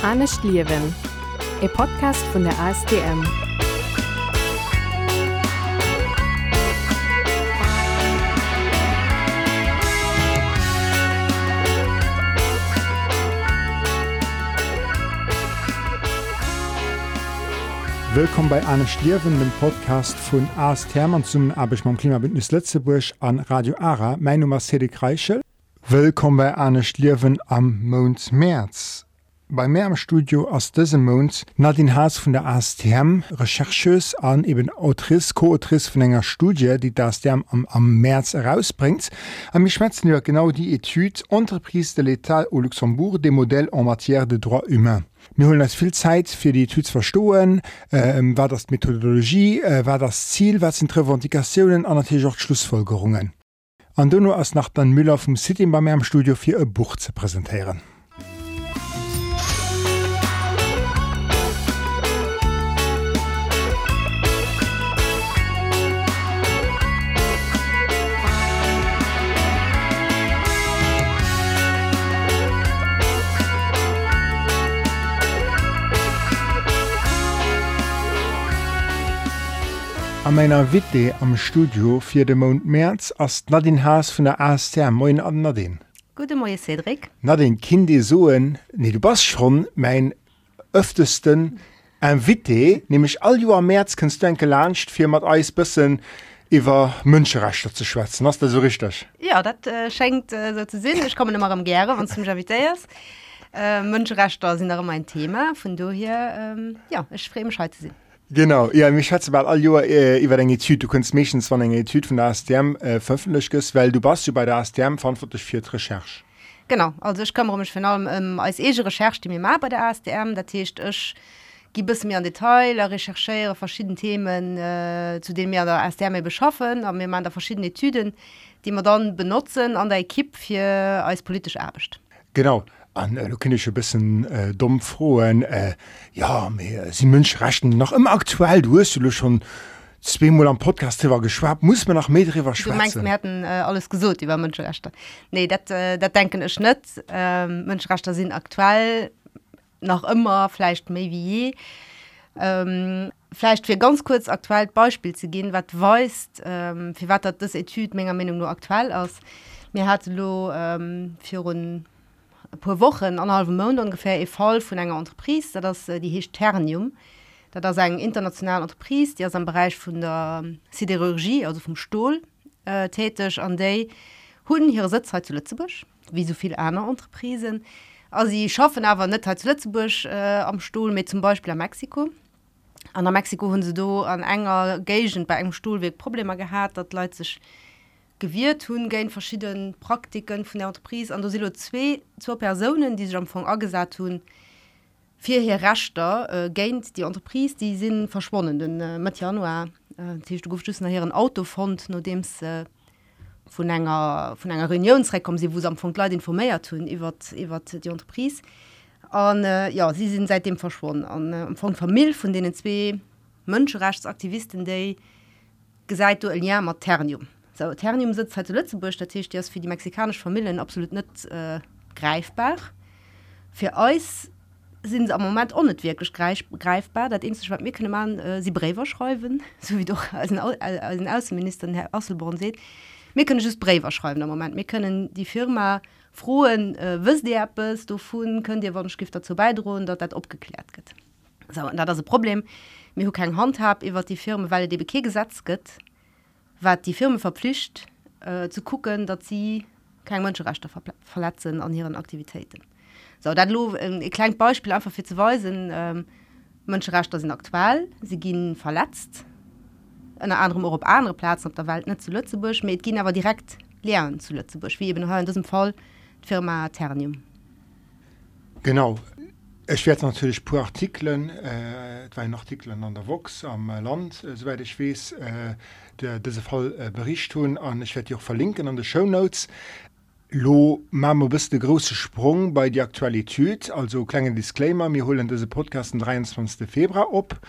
Anne Schliewen, e Podcast vun der ASDM. Willkommen bei Anne Schliewen, dem Podcast von ASTM und zum Arbeit beim Klimabündnis Letzteburg an Radio Ara. Mein Name ist Cedric Reichel. Willkommen bei Anne Schliewen am Mond März. Bei mir am Studio aus diesem Monat Nadine Haas von der ASTM, Rechercheuse an eben Autrice, Co-Autrice von einer Studie, die das ASTM am, am März herausbringt. Und wir schwätzen über genau die Etude Entreprise de l'État au Luxembourg des Modèles en matière de droits humains. Wir holen uns viel Zeit für die Etude zu verstehen, äh, war das Methodologie, äh, war das Ziel, was sind Revendikationen und natürlich auch Schlussfolgerungen. Und dann nur als nach Müller vom City bei mir im Studio für ein Buch zu präsentieren. An meiner Witte am Studio fir de Mount März ass Nadin Haas vun der ASTR Moin an Nadin. Gute Moie Cedric. Na den Kinde soen, nee du bas schon mein öftesten en Witte, nämlich all Joer März kannst du en gelcht fir mat Eis bëssen iwwer Mënscherechter ze schwätzen. hast der so richtig? Ja dat äh, schenkt äh, so ze sinn. Ich komme immer am Gerre an zum Javitéiers. Äh, Mënscherechter sind immer mein Thema, vun du hier ähm, ja, ich fremscheite sinn. Genau ja mich hat bald all Joer äh, iwwer eng Ty du kunst méchens van eng Ty vun der ASTM äh, veröffentlichs, weil du bist du bei der ASTM verantwortlich fir d Recherch. Genau also ich komme mich vor allem ähm, als ege Recherch die mir ma bei der ASTM dat techt ech gi bis mir an Detail rechercheiere verschiedene Themen äh, zu denen mir der ASTM beschaffen an mir man da verschiedene Typen die man dann benutzen an der Kipp fir als politisch erbecht. Genau an äh, du ein bisschen äh, dumm frohen äh, ja mir sie Münschrechten noch immer aktuell du hast du schon zweimal am Podcast war geschwab muss man nach Metri was hatten äh, alles gesucht über Münschrechte nee dat äh, dat denken ist net äh, Münschrechte sind aktuell noch immer vielleicht mehr wie je. Ähm, vielleicht für ganz kurz aktuell Beispiel zu gehen was weißt ähm, wie wat das Etüd Menge Meinung nur aktuell aus mir hat lo ähm, für ein paar Wochen anderthalb Monat ungefähr e Fall von einer Entreprise, das äh, die heißt Ternium. Das ist eine internationale Entreprise, die ist im Bereich von der Siderurgie, also vom Stahl, äh, tätig. Und die haben ihre Sitz heute zu Lützburg, wie so viele andere Entreprisen. Also sie schaffen aber nicht heute zu Lützburg äh, am Stuhl, mit zum Beispiel in Mexiko. An Mexiko haben sie da an enger Gegend bei einem Stuhlweg Probleme gehabt, dass Leute sich gewirrt hun gein verschieden Praktiken von der Entreprise. An der silo zwei zwei Personen die sich am Anfang angesagt hun vier hier rachter äh, geint die Entreprise die sind verschwonnen den äh, Matt Januar äh, nach ihren Autofond nur dems äh, von enger von einer Reunionsre kommen. Sie wo am von Leute informiert tun iwwer iwwer die Entreprise. An äh, ja sie sind seitdem verschwonnen an äh, von Familie von denen zwei Mönscherechtsaktivisten die gesagt du ja Maternium So, Ternium sitzt halt Lützeburg Tisch ist für die mexikanische Familien absolut nicht äh, greifbar. Für euch sind sie am Moment auch nicht wirklich greif, greifbar. Das Einzige, was wir können machen, äh, sie Briefe schreiben, so wie doch als ein, als ein Außenminister Herr Asselborn sieht. Wir können just Briefe schreiben im Moment. Wir können die Firma frohen, äh, wisst ihr etwas davon, könnt ihr Wunschgift dazu beidrohen, dass das abgeklärt wird. So, und das ist ein Problem. Wir haben keine Handhab über die Firma, weil die DBK-Gesetz gibt wat die Firma verpflicht äh, zu gucken, dat sie kein Menschenrechte ver verletzen an ihren Aktivitäten. So, dat lo ein, ein klein Beispiel einfach für zu weisen ähm, Menschenrechte sind aktuell, sie gehen verletzt an anderem Europa andere Platz auf der Welt nicht zu Lützeburg, mit gehen aber direkt lernen zu Lützeburg, wie eben in diesem Fall die Firma Ternium. Genau Ich werde natürlich pur Artikeln äh, zwei Artikeln an der Vox am äh, Land äh, soweit ich weiß äh, der diese Fall äh, bericht tun an ich werde auch verlinken an die Show Notes. Lo Mammer bist der große Sprung bei die Aktualität, also klengen Disclaimer mir holen diese Podcast am 23. Februar op.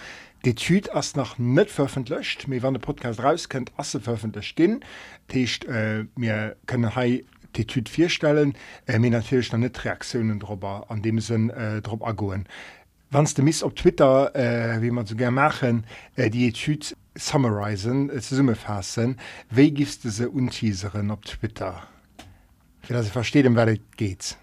Die Tüd ass nach net veröffentlicht, mir wann der Podcast raus könnt asse veröffentlicht gin, Techt äh, mir können hai Tüd vier stellen, äh, mir natürlich dann net Reaktionen darüber an dem sinn äh, Dr agoen. Wanns du miss auf Twitter, äh, wie man so gerne machen, äh, die Tüd summarisen äh, summe fassen wie gibst du sie unteaseren auf Twitter? Für sie verstehen wer geht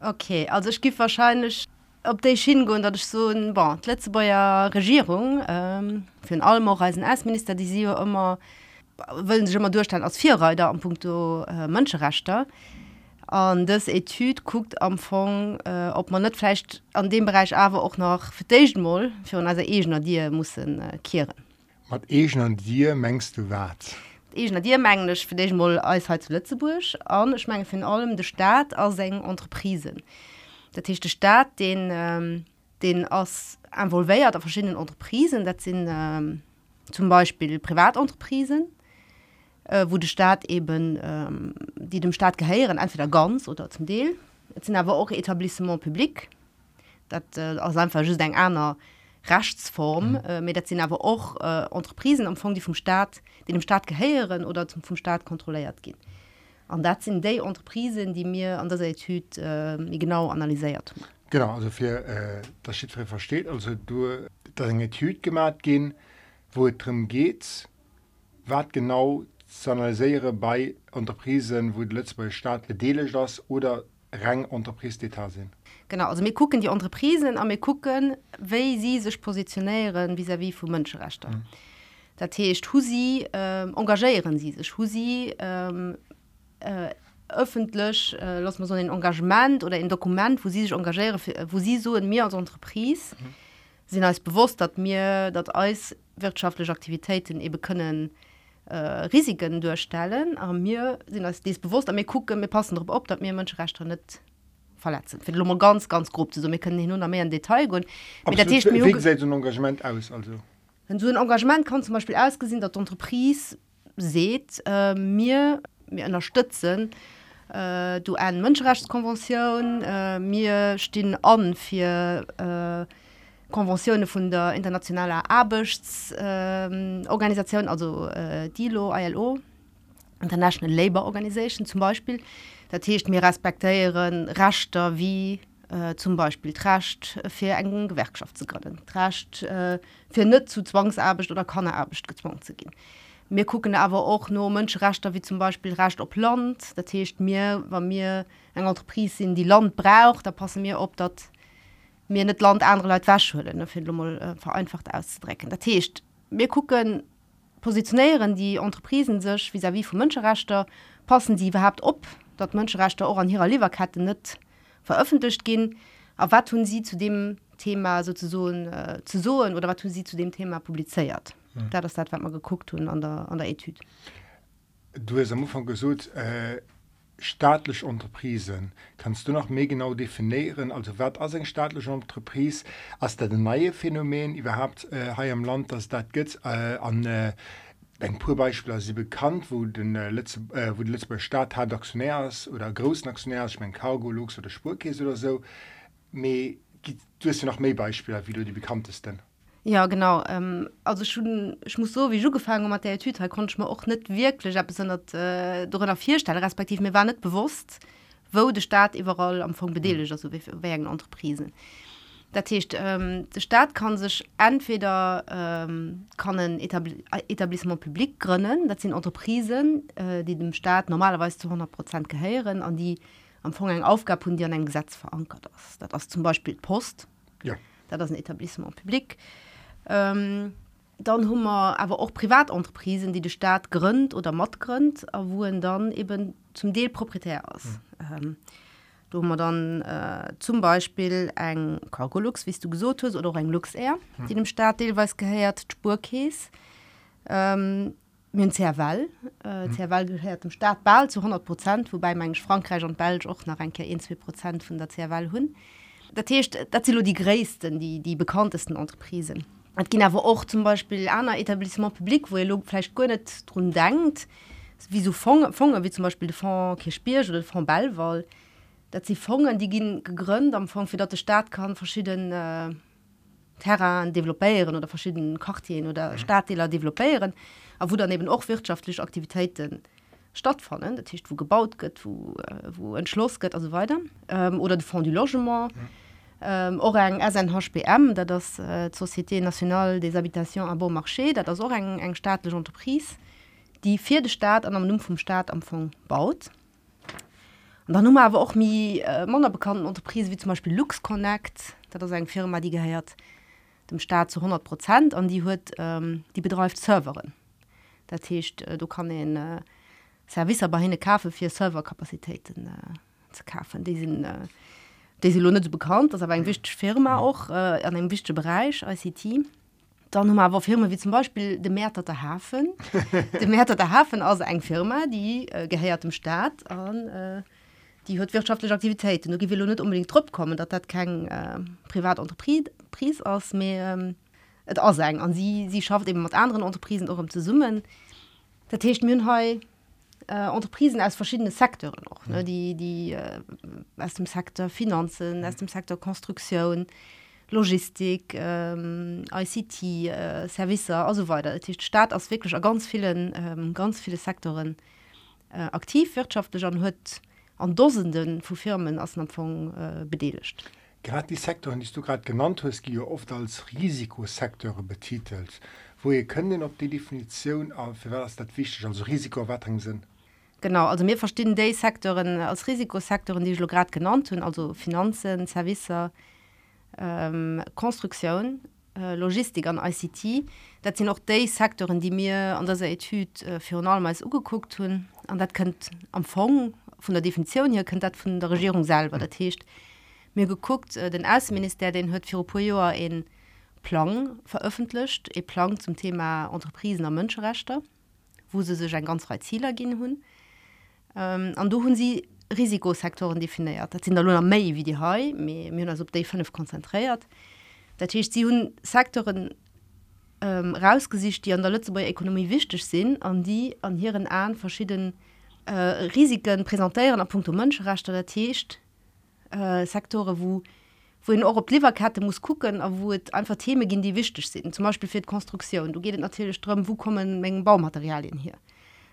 okay also ich gebe wahrscheinlich ob de hingun dat ich so ein bon, letzte beier Regierung ähm, für allem Reisen Erstminister die sie immer wollen sich immer durchstellen als vier Reiter am Punkto äh, Mönscherechter an das Etyd guckt am Fong äh, ob man net vielleicht an dem Bereich aber auch noch für mal für also Ener dir muss äh, kehren. Mat an dir mengst du wat dir mengglisch für dich mal als zu Lützeburg an. Ich meine von allem der Staat als eng Unterprisen der Tisch der Staat den ähm, den aus involvéiert der verschiedenen Unterprisen dat sind ähm, zum Beispiel Privatunterprisen äh, wo der Staat eben ähm, die dem Staat geheieren entweder ganz oder zum Deel. Jetzt sind aber auch Etablissement publik dat äh, aus einfach eng einer Rechtsform. Mhm. äh, sind aber auch äh, Unterprisen am die vom Staat die dem Staat geheieren oder zum vom Staat kontrolliert gehen. An dat sind die Unterprisen die mir an der Typ äh, genau analysiert genau also für äh, das versteht. Also du Ty gemacht gehen wo es darum geht wat genau zu analysiere bei Unterprisen wo die letzte Staat gedelig das oder Rang Unterprisetat sind genau also wir gucken die Unterprisen an wir gucken wie sie sich positionieren vis wie vu Menschenrechte mhm. Dat heißt, hu sie ähm, engagieren sie sich hu sie ähm, äh, öffentlich äh, lass man so ein Engagement oder ein Dokument wo sie sich engagieren wo sie so in mir als Entreprise mhm. sind als bewusst dass mir dat als wirtschaftliche Aktivitäten eben können äh, Risiken durchstellen. Aber mir sind als dies bewusst mir gucken mir passen darauf ob dass mir Menschenrechte nicht verletzen. Für ganz ganz grob so wir können nur mehr in Detail gehen. Engagement aus also? Wenn so ein Engagement kann zum Beispiel ausgesehen dass Entreprise seht äh, mir mir unterstützen äh, du ein Menschenrechtskonvention äh, mir stehen an für äh, Konventionen von der internationaler Arbeitsorganisation also äh, DILO ILO International Labour Organization zum Beispiel. Da tächt mir respektieren raster wie äh, zum Beispiel trascht für einen Gewerkschaft zu gründen. Trascht äh, für nicht zu Zwangsarbeit oder kann Arbeit gezwungen zu gehen. Mir gucken aber auch nur Menschenrechte wie zum Beispiel recht op Land. Da tächt mir war mir eng Entreprise sind die Land braucht da passen mir op dat mir net Land andere Leute waschhöllen mal äh, vereinfacht auszudrecken. Da tächt mir gucken positionieren die Entreprisen sich wie wie vu Menschenrechte passen die überhaupt op dat Menschenrechte auch an ihrer Leverkette net veröffentlicht gehen. Aber wat tun sie zu dem Thema sozusagen äh, zu soen oder was tun sie zu dem Thema publiziert? Mhm. da das dat man geguckt hun an der an der Etyd du hast am Anfang gesucht äh, staatlich Unterprisen kannst du noch mehr genau definieren also wer als ein staatliche Unterprise? Als der neue Phänomen überhaupt äh, im Land das dat gibt äh, an äh, Ein pur Beispiel sie bekannt wo den äh, letzte äh, wo die hat Aktionärs oder großen Aktionärs ich mein Cargo Lux oder Spurkäse oder so. Me, du hast ja noch mehr Beispiele wie du die bekanntesten Ja genau ähm, also schon ich muss so wie du gefangen um der Tü konnte ich mir auch nicht wirklich besonders äh, darüber vier Stelle respektiv mir war nicht bewusst wo der Staat überall am Anfang bedelig also wegen Unterprisen der Tisch ähm, der Staat kann sich entweder ähm, kann ein Etabli Etablissement publik gründen das sind Unterprisen äh, die dem Staat normalerweise zu 100 Prozent gehören an die am Anfang eine Aufgabe und die an ein Gesetz verankert ist. Das ist zum Beispiel Post. Ja. Das ist ein Etablissement publik. und ähm, dann hummer aber auch Privatunterprisen, die de Staat grünnt oder mat grünnt, woen dann eben zum Deel proprietär aus. Mhm. Ähm, du man dann äh, zum Beispiel eng Kalkulux, wie du gesot hast, oder eng Lux Air, mhm. die dem Staat deelweis geheiert Spurkäes. Ähm, Zerval äh, mhm. Gehört dem Staat bald zu 100 Prozent, wobei mein Frankreich und Belg auch nach ein 2 Prozent von der Zerval hun. Dat die gräessten, die die bekanntesten Unterprisen. Et gin awer och zum Beispiel aner Etablissement publik, wo ihr lofleisch go net run denkt, wie so Fonge, wie zum Beispiel de Fond Kirchbierge oder Fond Ballwall, dat sie Fongen die gin gegrünnt am Fond fir dat der Staat kann verschiedene äh, Terran developéieren oder verschiedenen Kartien oder mhm. Staatdeler developéieren, a wo dann eben auch wirtschaftliche Aktivitäten stattfannen. Das heißt, wo gebaut wird wo, äh, wo entschloss geht also weiter. Ähm, oder de Fond du Logement ähm, auch ein SNHPM, dat das äh, Société Nationale des Habitations a bon marché, dat das auch eng eng staatliche Unterprise, die vierte Staat an am Nu vom Staat am amfang baut. Und dann nummer aber auch mi äh, Mann bekannten Unterprise wie zum Beispiel Lux Connect, dat das eng Firma die gehört dem Staat zu 100 Prozent an die huet ähm, die bedreift Serveren. Das heißt, äh, du kann den äh, Service aber hinne Kafe fir Serverkapazitäten äh, zu kaufen. Die sind, äh, die sind nicht so bekannt das aber ein wichtig Firma auch äh, an einem wichtigen Bereich ICT dann haben aber Firma wie zum Beispiel der Mäter der Hafen. Der Mäter der Hafen also eine Firma die äh, gehört dem Staat an äh, die hört wirtschaftliche Aktivitäten. Und will nicht unbedingt drauf kommen dass das kein äh, Privatunterprise aus mehr ähm, sagen an sie sie schafft eben mit anderen Unterprisen auch um zu summen. Der Tisch Münheu äh, Unterprisen aus verschiedene Sektoren noch ne? die die äh, aus dem Sektor Finanzen aus dem Sektor Konstruktion Logistik ähm, ICT äh, Service also weiter Staat aus wirklich ganz vielen ähm, ganz viele Sektoren äh, aktiv wirtschaftlich an hört an dosenden von Firmen aus Empfang äh, bedeligt. Gerade die Sektoren, die du gerade genannt hast, die oft als Risikosektoren betitelt. Wo ihr könnt denn ob die Definition äh, für was das wichtig also Risikoerwartungen sind? Genau, also wir verstehen die Sektoren als Risikosektoren, die ich gerade genannt habe, also Finanzen, Service, ähm, Konstruktion, äh, Logistik an ICT. Das sind auch die Sektoren, die mir an dieser Etude äh, für normalerweise angeguckt haben. Und das könnt am Anfang von der Definition hier, könnt das von der Regierung selber. Das heißt, mir geguckt, äh, den Außenminister, den hat für ein paar Jahre einen Plan veröffentlicht, einen Plan zum Thema Unterprisen und Menschenrechte, wo sie sich ein ganz freie Ziel gehen haben. Ähm, an hun sie Risikosektoren definiiert. Dat sind der méi wie die Hai op d konzentriert. Dat sie hun Sektoren ähm, rausgesicht, die an der Lützeburger Ökonomie wichtig sind, an die an ihren an verschiedenen äh, Risiken präsentieren an Punkt Mönscherechte der Techt äh, Sektore, wo, wo in eure Liverkette muss gucken, wo einfach Themen gehen, die wichtig sind. Zum Beispiel für Konstruktion. Du geht natürlich ström, wo kommen Mengen Baumaterialien hier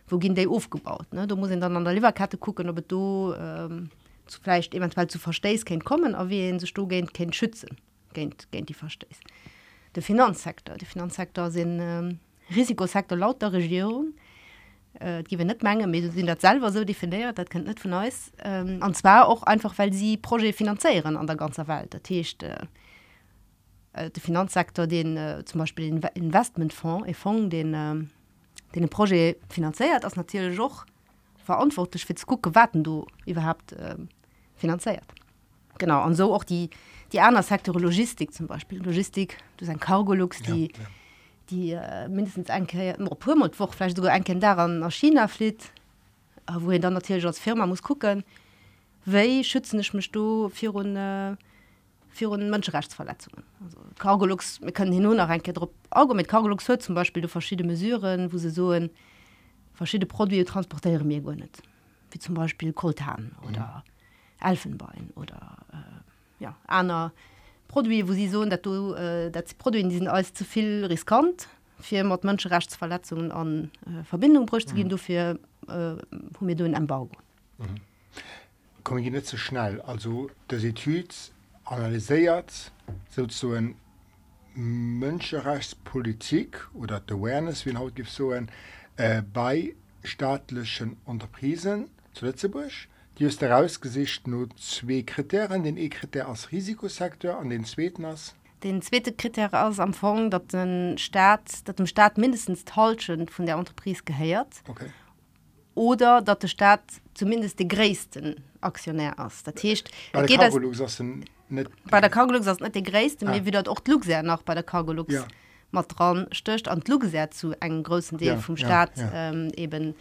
wo gin de aufgebaut ne? du muss dann an der Liverkarte gucken ob du ähm, vielleicht eventuell zu verstest kennt kommen a wie se du gehen kennt schützen kennt kennt die verstest der Finanzsektor der Finanzsektor sind ähm, Risikosektor laut der Regierung äh, gi net menge sind dat selber so definiert dat kennt net von neues ähm, und zwar auch einfach weil sie projet finanzieren an der ganze Welt. Der Techte äh, äh, der Finanzsektor den äh, zum Beispiel den Investmentfonds Fonds den äh, den projet finanziert das natürlich auch verantwortlich fürs gucken warten du überhaupt äh, finanziert genau und so auch die die anderen sektor Logistik zum Beispiel Logistik du ein Cargolux die ja, ja. die äh, mindestens ein vielleicht sogar ein Kind daran nach China flieht wohin dann natürlich als Firma muss gucken we schützen ich mich du für eine äh, für Menschenrechtsverletzungen. Cargolux wir können hin nur noch ein Auge mit Cargolux hört zum Beispiel du verschiedene mesureen, wo sie so in verschiedene Produkte transportieren mir nicht wie zum Beispiel Koltan oder mhm. Elfenbein oder äh, ja einer Produkt, wo sie so dass du äh, dass Produkte sind alles zu viel riskant für Menschenrechtsverletzungen an äh, Verbindung bräuchte mhm. gehen du für äh, mir du Embargo. Mhm. Komme ich nicht so schnell also das Etude analysiert so ein Mönscherechtspolitik oder awareness wie haut gibt so ein äh, bei staatlichen Unterprisen zu Lützeburg die ist herausgesicht nur zwei Kriterien den E-Kriter als Risikosektor an den zweiten aus den zweite Kriter aus am Fong dat den Staat dat dem Staat mindestens täuschend von der Unterprise geheiert okay. oder dat der Staat zumindest die gräessten Aktionär aus der Tisch geht net bei der Cargolux net de gréste ah. wie dat och Lu nach bei der Cargolux ja. mat dran stöcht an Lu zu eng großen Deel ja, vum Staat ja, ja. Ähm, eben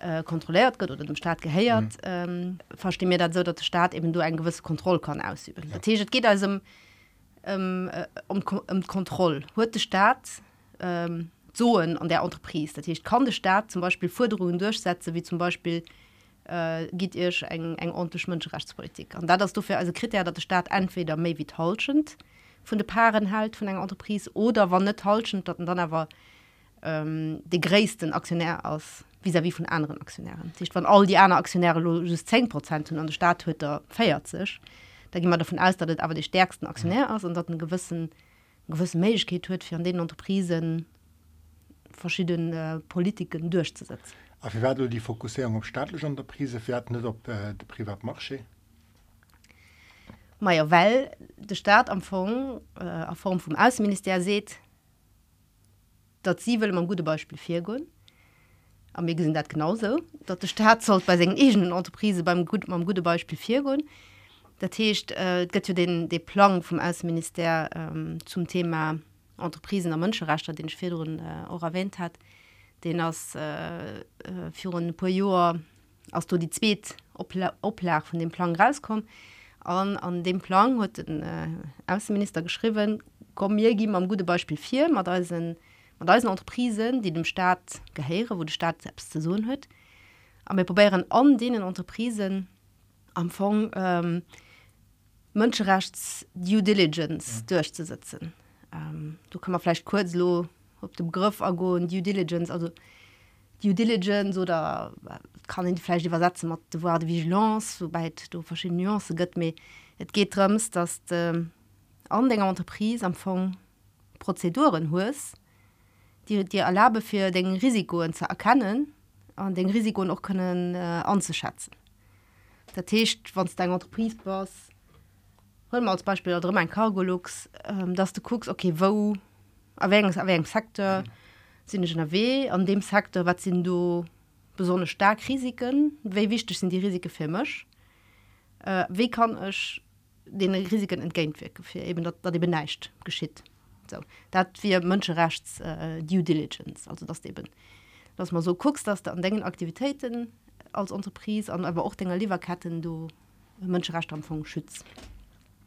äh, kontrolliert gëtt oder dem Staat geheiert mhm. ähm, verste mir dat so dat der Staat eben du en gewisse Kontrolle kann ausüben ja. Tisch, geht also um, um, um, um Kontrolle hue de Staat ähm, zoen an der Entreprise dat kann de Staat zum Beispiel Forderungen durchsetzen wie zum Beispiel äh, geht ihr eng eng Menschenrechtspolitik und da dass du für also Kriter dat der Staat entweder méi wie tauschend von de Paaren halt von enger Entreprise oder wann net tauschend dat dann aber ähm, de gräessten Aktionär aus vis wie von anderen Aktionären. Sich von all die anderen Aktionäre 10 Prozent an der Staat hue er feiert sich da gi man davon aus dat aber die stärksten Aktionär aus und dat einen gewissen gewissen Mail geht hue für an den Unterprisen verschiedene Politiken durchzusetzen wie Afir die Fokussierung auf staatliche Unterprise fährt nicht op äh, de Privatmarsche? Meier ja, well de Staat am Fong äh, a Form vom Außenminister seht, dat sie will man gute Beispiel fir gonn. Am mir gesinn dat genauso, dat der Staat sollt bei segen egenen Unterprise beim gut ma gute Beispiel fir gonn. Dat heescht äh, gëtt ja den de Plan vom Außenminister ähm, zum Thema Entreprisen am Mënscherechter den Schwedrun äh, auch erwähnt hat den aus äh, fir un po Joer ass du die Zzweet oplag von dem Plan rauskom. An, an dem Plan hat den äh, Außenminister geschrieben kom mir gi am gute Beispiel vier man da 4 mat Unterprisen, die dem Staat geheere, wo der Staat selbst zu soun huet. aber wir probieren an denen Unterprisen am anfang ähm, Mënscherechts Due Diligence ja. durchzusetzen. Ähm, du kann man vielleicht kurz lo op dem Griff ago due diligence also due diligence oder kann in diefle übersetzen mat de war de vigilance sobald du verschiedene nuance gött mir et geht drums dass de anhänger unterprise am Fong prozeduren hues die dir erlaube für den risikoen zu erkennen an den risikoen auch können äh, anzuschätzen. Der techt wann dein unterprise was als Beispiel oder mein Cargolux ähm, dass du guckst okay wo erwägens erwägen Faktor mhm. sind schon erW an dem Faktor was sind du besonders stark Risiken wie wichtig sind die Risiken für mich äh, wie kann ich den Risiken entgegenwirken für eben dass, dat beneicht geschieht so dat wir Menschenrechts äh, due diligence also das eben dass man so guckst dass du an denken Aktivitäten als Unterprise an aber auch dennger Lieferketten du Menschenrechtstampfung schützt.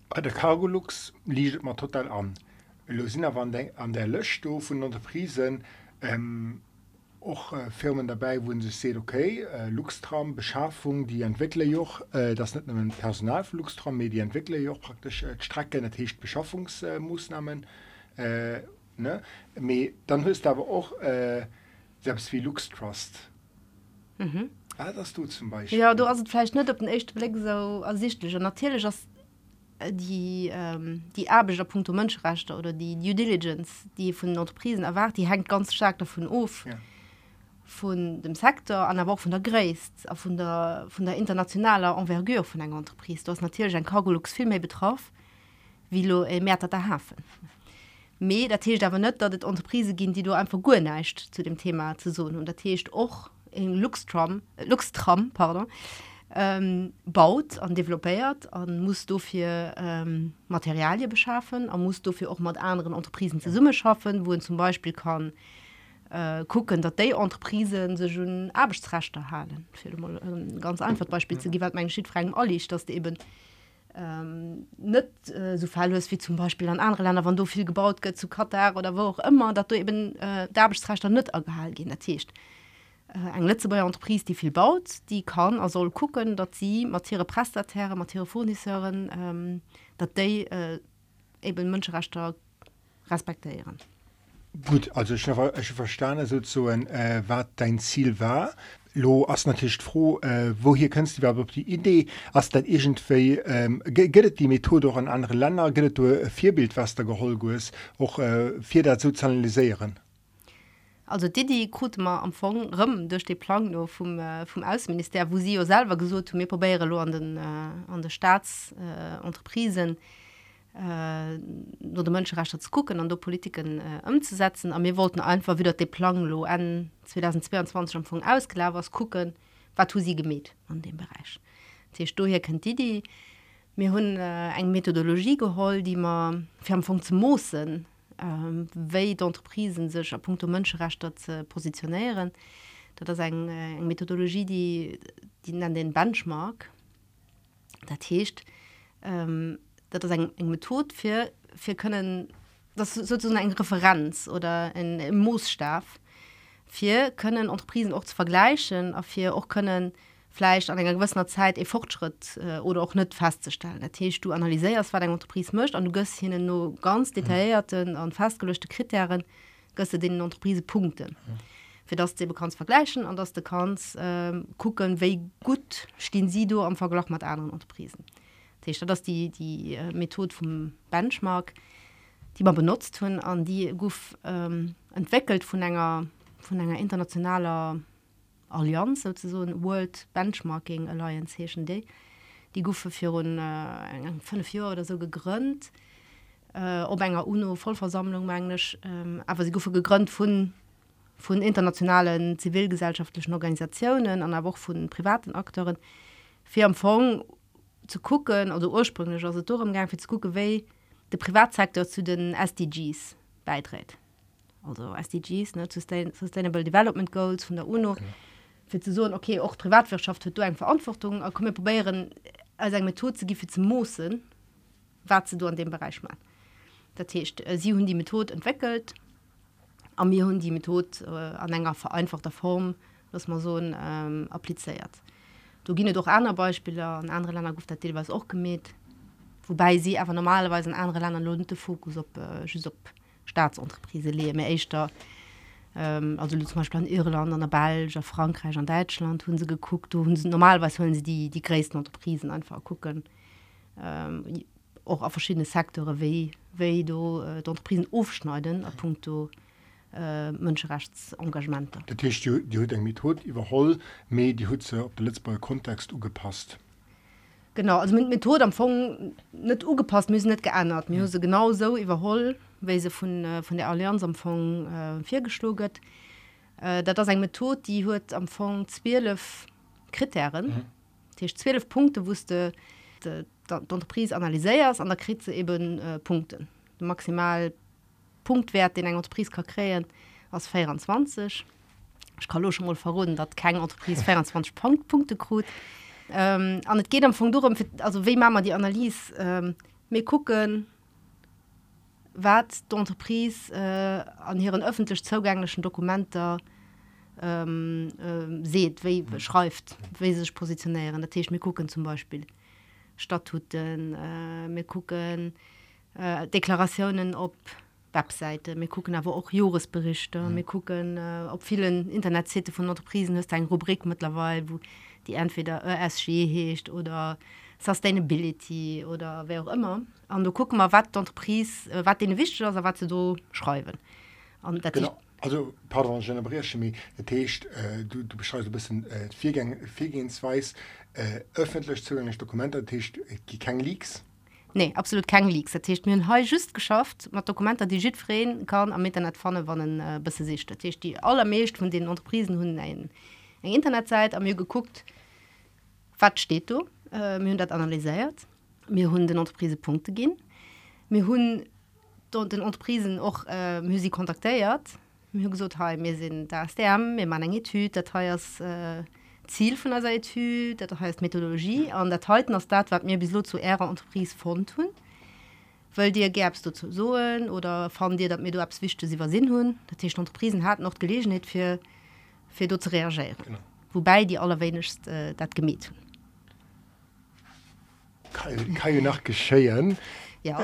Bei der Cargolux liegt man total an. Sind aber an der Löschsto von Unterprisen ähm, auch äh, Firmen dabei wo sie sehen okay äh, Luxtraum Beschaffung die entwickle auch äh, das nicht nur Personal für Luxtraum die entwickle auch praktisch äh, Strecke natürlich Beschaffungsmaßnahmen äh, ne? Me, dann höchst aber auch äh, selbst wie Luxtrust. Mhm. ah, das du zum Beispiel. Ja du hast vielleicht nicht auf den echten Blick so ersichtlich. Und natürlich hast die ähm, die abeger Punkt Mönschrechte oder die due diligence die von Nordprisen erwart die hängt ganz stark davon auf. Ja. von dem sektor an der Woche von der Grace von der von der internationaler Envergur von einer Unterprise du hast natürlich ein Cargolux viel mehr betroffen wie du äh, mehr der Hafen me der aber nicht dass Unterprise gehen die du einfach gut nicht zu dem Thema zu so und der Tisch auch in Luxtram Luxtram pardon die ähm, baut an developéiert an muss dufir ähm, Materialien beschaffen an muss dufir auch mat anderen Unterprisen schaffen, wo zum Beispiel kann äh, gucken, dat de Unterprisen se schon Abrechtsrechte halen ganz einfach Beispiel zu mein Schiedfragen all dass eben ähm, net äh, so fall ist wie zum Beispiel an andere Länder wann du viel gebaut geht zu Katar oder wo auch immer dat du eben äh, der Abrechtsrechte net gehalt gehen ercht. Äh, eng letzte bei Entreprise, die viel baut, die kann er soll gucken, dat sie Matthi Prestatäre, Matthiphoniseuren ähm, dat de äh, eben Mönscherechter respektieren. Gut, also ich, ich verstehe so, so ein, äh, was dein Ziel war. Lo as natürlich froh, äh, wo hier du überhaupt die Idee, as dat irgendwie ähm, gehtt die Methode auch an andere Länder, gehtt du Vierbild was der geholg ist, auch äh, vier dazu zu analysieren. Also die gut mal am Fong rum durch die Plan vom, äh, vom Außenminister, wo sie selber gesucht mir probieren an den, äh, an der Staatsentreprisen äh, nur der Menschenrecht zu gucken an der Politiken äh, umzusetzen. Aber wir wollten einfach wieder die Plan an 2022 am Fong ausgelaufen was gucken, was tu sie gemäht an dem Bereich. Du hier kennt die mir hun äh, eng Methodologie geholt, die man für am Fong zu moen ähm, wéi d'Entreprisen sech a Punkto Mënscherechter ze positionieren, dat ass eng äh, eng Methodologie, die, die an den Benchmark. Dat heescht ähm, dat eng eng Method fir fir können eng Referenz oder en Moossstaff fir können Entreprisen auch zu vergleichen, a fir auch können, vielleicht an einer gewisser Zeit e Fortschritt äh, oder auch nicht festzustellen. Natürlich, du analysierst, was deine Unterprise möchte und du gehst ihnen nur ganz detaillierten mhm. und festgelöschte Kriterien, gehst du den Unterprise Punkten. Mhm. für das du kannst vergleichen und dass du kannst ähm, gucken wie gut stehen sie du am Vergleich mit anderen Unterprisen das die die äh, Methode vom Benchmark die man benutzt hun an die Guf ähm, entwickelt von einer von einer internationaler Allianz sozusagen World Benchmarking Alliance Day die. Gufe für äh, fünf Jahre oder so gegründet äh, ob enger UNO Vollversammlung englisch ähm, aber sie Gufe gegründet von von internationalen zivilgesellschaftlichen Organisationen an der auch von privaten Akteuren für empfang zu gucken oder ursprünglich also durchgang für zu gucken wie der Privatsektor zu den SDGs beiträgt also SDGs ne, Sustain Sustainable Development Goals von der UNO. Okay. Für zu sagen okay auch Privatwirtschaft hat du eine Verantwortung komme probieren als eine Methode zu zu moen was du an dem Bereich mal der Tisch äh, sie hun die Methode entwickelt an mir hun die Methode äh, an enger vereinfachter Form dass man so ähm, appliiert du ginne doch andere Beispiele an andere Länder gut der was auch gemäht wobei sie aber normalerweise in andere Länder lohnte Fokus op äh, Staatsunterprise le echtter ähm, also zum Beispiel an Irland an der Belge Frankreich an Deutschland hun sie geguckt hun normalerweise wollen sie die die größten Unterprisen einfach gucken ähm, auch auf verschiedene Sektore wie wie du äh, Unterprisen aufschneiden Punkt äh, Mënscherechtsengagement. Dat die hue eng Method iwwerholl méi die Hutze op de letzte Kontext ugepasst. Genau also mit Methode am Fong net ugepasst müssen net geändert. Mir se genau so iwwerholl we se von, äh, von der Allianz am Fong äh, vier geschluget äh, dat das eng Methode die huet am Fong 12 Kriterien. Mhm. 12 Punkte wusste d'Enterprise analyseiers an der Krize eben äh, Punkten maximal Punktwert den eng Entreprise kann kreen aus 24 ich kann schon mal verroden dat kein Entreprise 24 Punkt Punkte krut ähm, an het geht am von darum also we man die Analyse ähm, mir gucken wat d'entreprise äh, an ihren öffentlich zugänglichen Dokumenter ähm, äh, seht wie beschreift schreibt wie sich positionieren natürlich mir gucken zum Beispiel Statuten äh, mir gucken äh, Deklarationen ob Webseite mir gucken aber auch Jorisberichte mhm. wir gucken äh, ob vielen Internetseite von Unterprisen ist ein Rubrik mittlerweile wo die entweder ESG hecht oder sustainability oder wer auch immer. Und du gucken mal was Unterprise äh, was den wichtig ist was du schreiben. Und also pardon, Chemie, heißt, äh, du, du beschreibst ein bisschen äh, viergehensweis äh, öffentlich zugänglich Dokumente. Äh, kein Leaks? Nee, absolut kein Leaks. Das mir he just geschafft mat Dokumenter die jitfreen kann am Internet vorne wann äh, bis sich das heißt, die allermecht von den Unterprisen hun ein eng Internetzeit am mir geguckt wat steht du? Äh, hun dat analysiert mir hun den Unterprise Punkte gin mir hun den Unterprisen auch äh, Musik kontakteiert mir gesagt hey, mir sind da der mir man enge Tü dat äh, Ziel von der Seite das heißt Methodologie an der heute aus dat wat mir bis zu Ärer Unterprise von tun. Weil dir gerbst du zu soen oder fand dir dat mir du abswischte sie war sinn hun der Unterprisen hat noch gelesen für fir do ze reagieren. Genau. Wobei die allerwenigst äh, dat gemet hun. Kann, nach geschéien. Ja,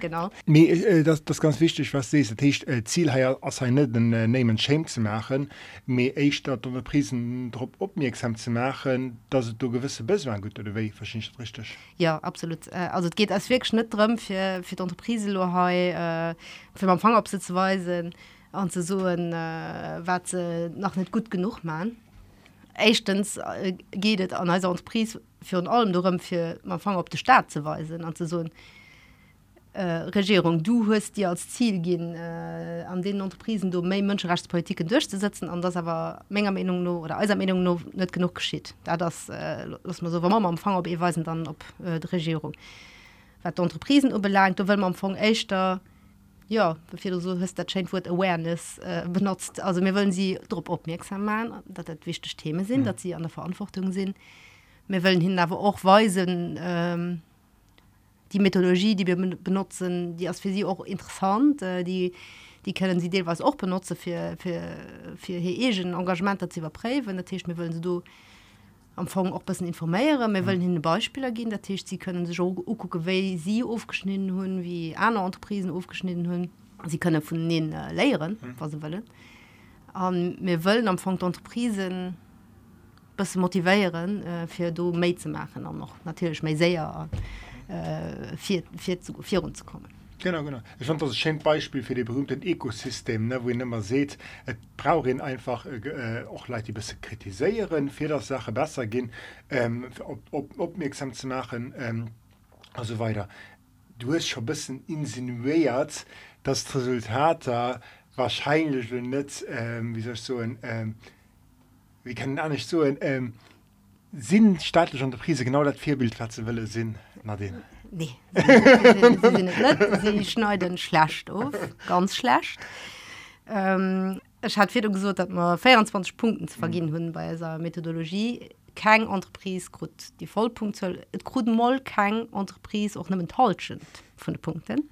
genau Me, äh, das, das ganz wichtig was se das heißt, äh, Ziel as den äh, nehmen Shame zu machen mé echt dat Prisen trop opmerksam zu machen dass du gewisse be gut oder wei richtig ja absolut äh, also geht als wirklich schnitt drin für für Unterprise äh, für man Fangabsitzweisen an zu so äh, wat noch nicht gut genug man Echtens äh, geht an Pries für allem darum für man fangen op den Staat zu weisen an zu so äh, Regierung. Du hast dir als Ziel gehen äh, an den Unterprisen du méi Mönscherechtspolitiken durchzusetzen an das aber Menge Meinung nur, oder als Meinung nur net genug geschieht da das äh, man so man empfang ob weisen dann op äh, die Regierung. Wat Unterprisen belangt du will man von echtter ja du so hast der Chainwort awareness äh, benutzt also mir wollen sie darauf aufmerksam machen dat dat wichtig Themen sind mhm. dass sie an der Verantwortung sind wir wollen hin aber auch weisen ähm, die Methodologie, die wir benutzen, die ist für sie auch interessant, äh, die, die können sie was auch benutzen für, für, für ihr Engagement zu überprüfen. Natürlich, wir wollen sie da am Anfang auch ein bisschen informieren. Wir wollen ihnen Beispiele geben. Natürlich, sie können sich auch gucken, wie sie aufgeschnitten haben, wie andere Unterprisen aufgeschnitten haben. Sie können von ihnen äh, lernen, mhm. was sie wollen. an wir wollen am Fond Entreprisen bis motivieren äh, für du Mail zu machen und noch natürlich mehr sehr äh, vier, vier zu, vier zu kommen Genau, genau. Ich fand das ein schönes Beispiel für die berühmten Ökosystem, ne, wo ihr immer seht, es braucht ihn einfach äh, auch Leute, die ein bisschen kritisieren, für das Sache besser gehen, ähm, ob, ob, aufmerksam zu machen ähm, und so weiter. Du hast schon ein bisschen insinuiert, dass das Resultat da wahrscheinlich nicht, ähm, wie soll ich so ein, ähm, wie kann ich nicht so ein, ähm, sind staatliche Unterprise genau das Vierbild, was sie wollen, sind, Nadine? Nee, sie, sie, sie, sie schneiden schlecht auf, ganz schlecht. Ähm, ich hat wieder gesagt, dass wir 24 Punkte zu vergehen haben bei dieser Methodologie. Keine Entreprise kriegt die Vollpunkte, es kriegt mal keine Entreprise auch nicht Talschen von den Punkten.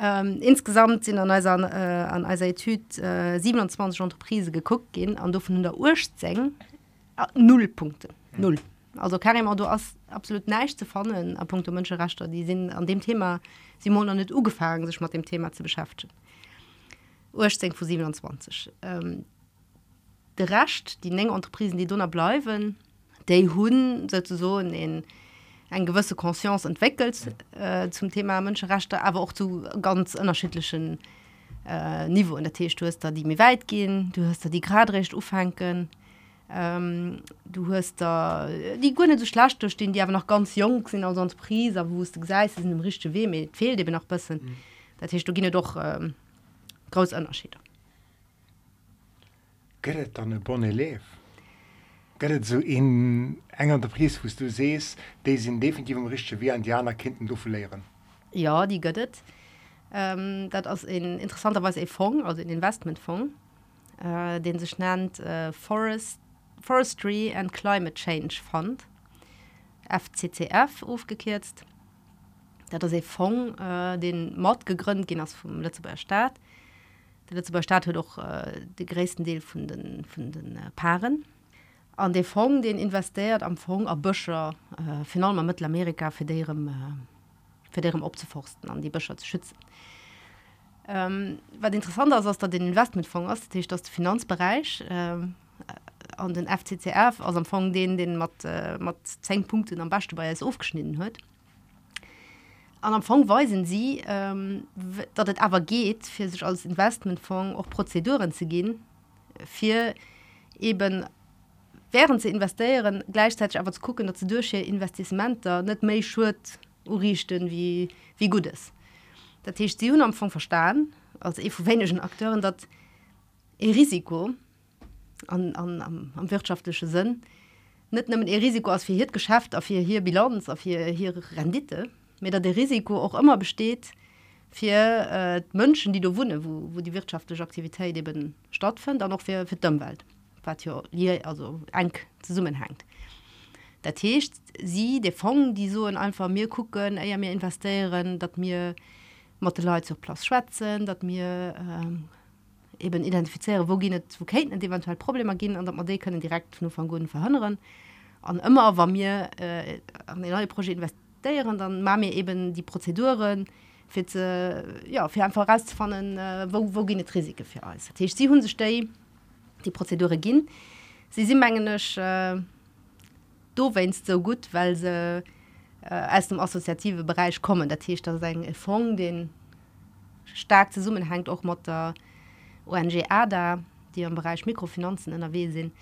Ähm, insgesamt sind an unserer, äh, an Etude äh, 27 Entreprisen geguckt gehen und davon in der Ursprung äh, null Punkte. Null. Also kann immer du hast absolut nicht zu fannen a Punkt Mönscherechter, die sind an dem Thema Simon nicht ugefangen sich mit dem Thema zu beschäftigen. Ursprung vor 27. Ähm, der Rest, die Menge Unterprisen, die donner bleiben, die hun sozusagen in eine gewisse Conscience entwickelt äh, zum Thema Menschenrechte, aber auch zu ganz unterschiedlichen äh, Niveau in der hast da die mir weit gehen, du hast da die Gradrecht aufhängen, ähm, du hast da die Gunne so schlecht durchstehen, die aber noch ganz jung sind als Entreprise, wo du gesagt sind im richtigen Weh, mir fehlt eben noch ein bisschen. Mhm. Das heißt, du gehst doch ähm, große Unterschiede. Es dann ein bonne Leben? Geht so in enger Entreprise, wo du siehst, die sind definitiv im richtigen Weg, die anderen Kinder zu lehren? Ja, die es. Ähm, das ist in, interessanterweise ein Fonds, also ein Investmentfonds, äh, den sich nennt äh, Forest Forestry and Climate Change Fund FCCF aufgekürzt. Dat er se Fond äh, den Mord gegrünnt ging aus vom Lützeburger Staat. Der Lützeburger Staat hat doch äh, den größten Deel von den, von den äh, Paaren. An den Fond den investiert am Fond a Büscher äh, final Mittelamerika für deren äh, für deren opforsten an die Büscher zu schützen. Ähm, was interessant ist dass da den Investmentfonds ist das Finanzbereich äh, an den FCCF aus am Fong den den mat äh, mat 10 Punkten am beste bei aufgeschnitten huet. An am Fong weisen sie ähm, dat het aber geht fir sich als Investmentfonds auch Prozeduren zu gehen fir eben während ze investieren gleichzeitig aber zu gucken dat ze durch Investimenter net méi schu richten wie wie gut es. Dat sie am Fong verstaan als evenschen Akteuren dat Risiko, an, an, am, am wirtschaftliche Sinn. Net e Risiko als hier geschafft auf hier hier Bilanz auf hier hier Rendite mit der der Risiko auch immer besteht für äh, Mönchen die du wohne wo, wo die wirtschaftliche Aktivität eben stattfindet dann noch für, für Dummwelt hier also eng zusammenhängt. Der Tisch sie der Fond die so in einfach mir gucken ja mir investieren dat mir Leute zur Platz schwätzen dat mir ähm, eben identifizieren wo gehen zu kennen eventuell Probleme gehen an man können direkt nur von guten verhinen an immer war mir äh, an neue Projekt investieren dann machen mir eben die Prozeduren für zu, ja für einfach rausfannen äh, wo, wo gehen risiko für alles sie hun die Prozedure gehen. Sie sind mengenisch äh, du wennst so gut weil sie äh, aus dem assoziative Bereich kommen. Der Tisch da sagen Fond den stark zu summen hängt auch Mutter der ONG ADA, die am Bereich Mikrofinanzen in derW sind.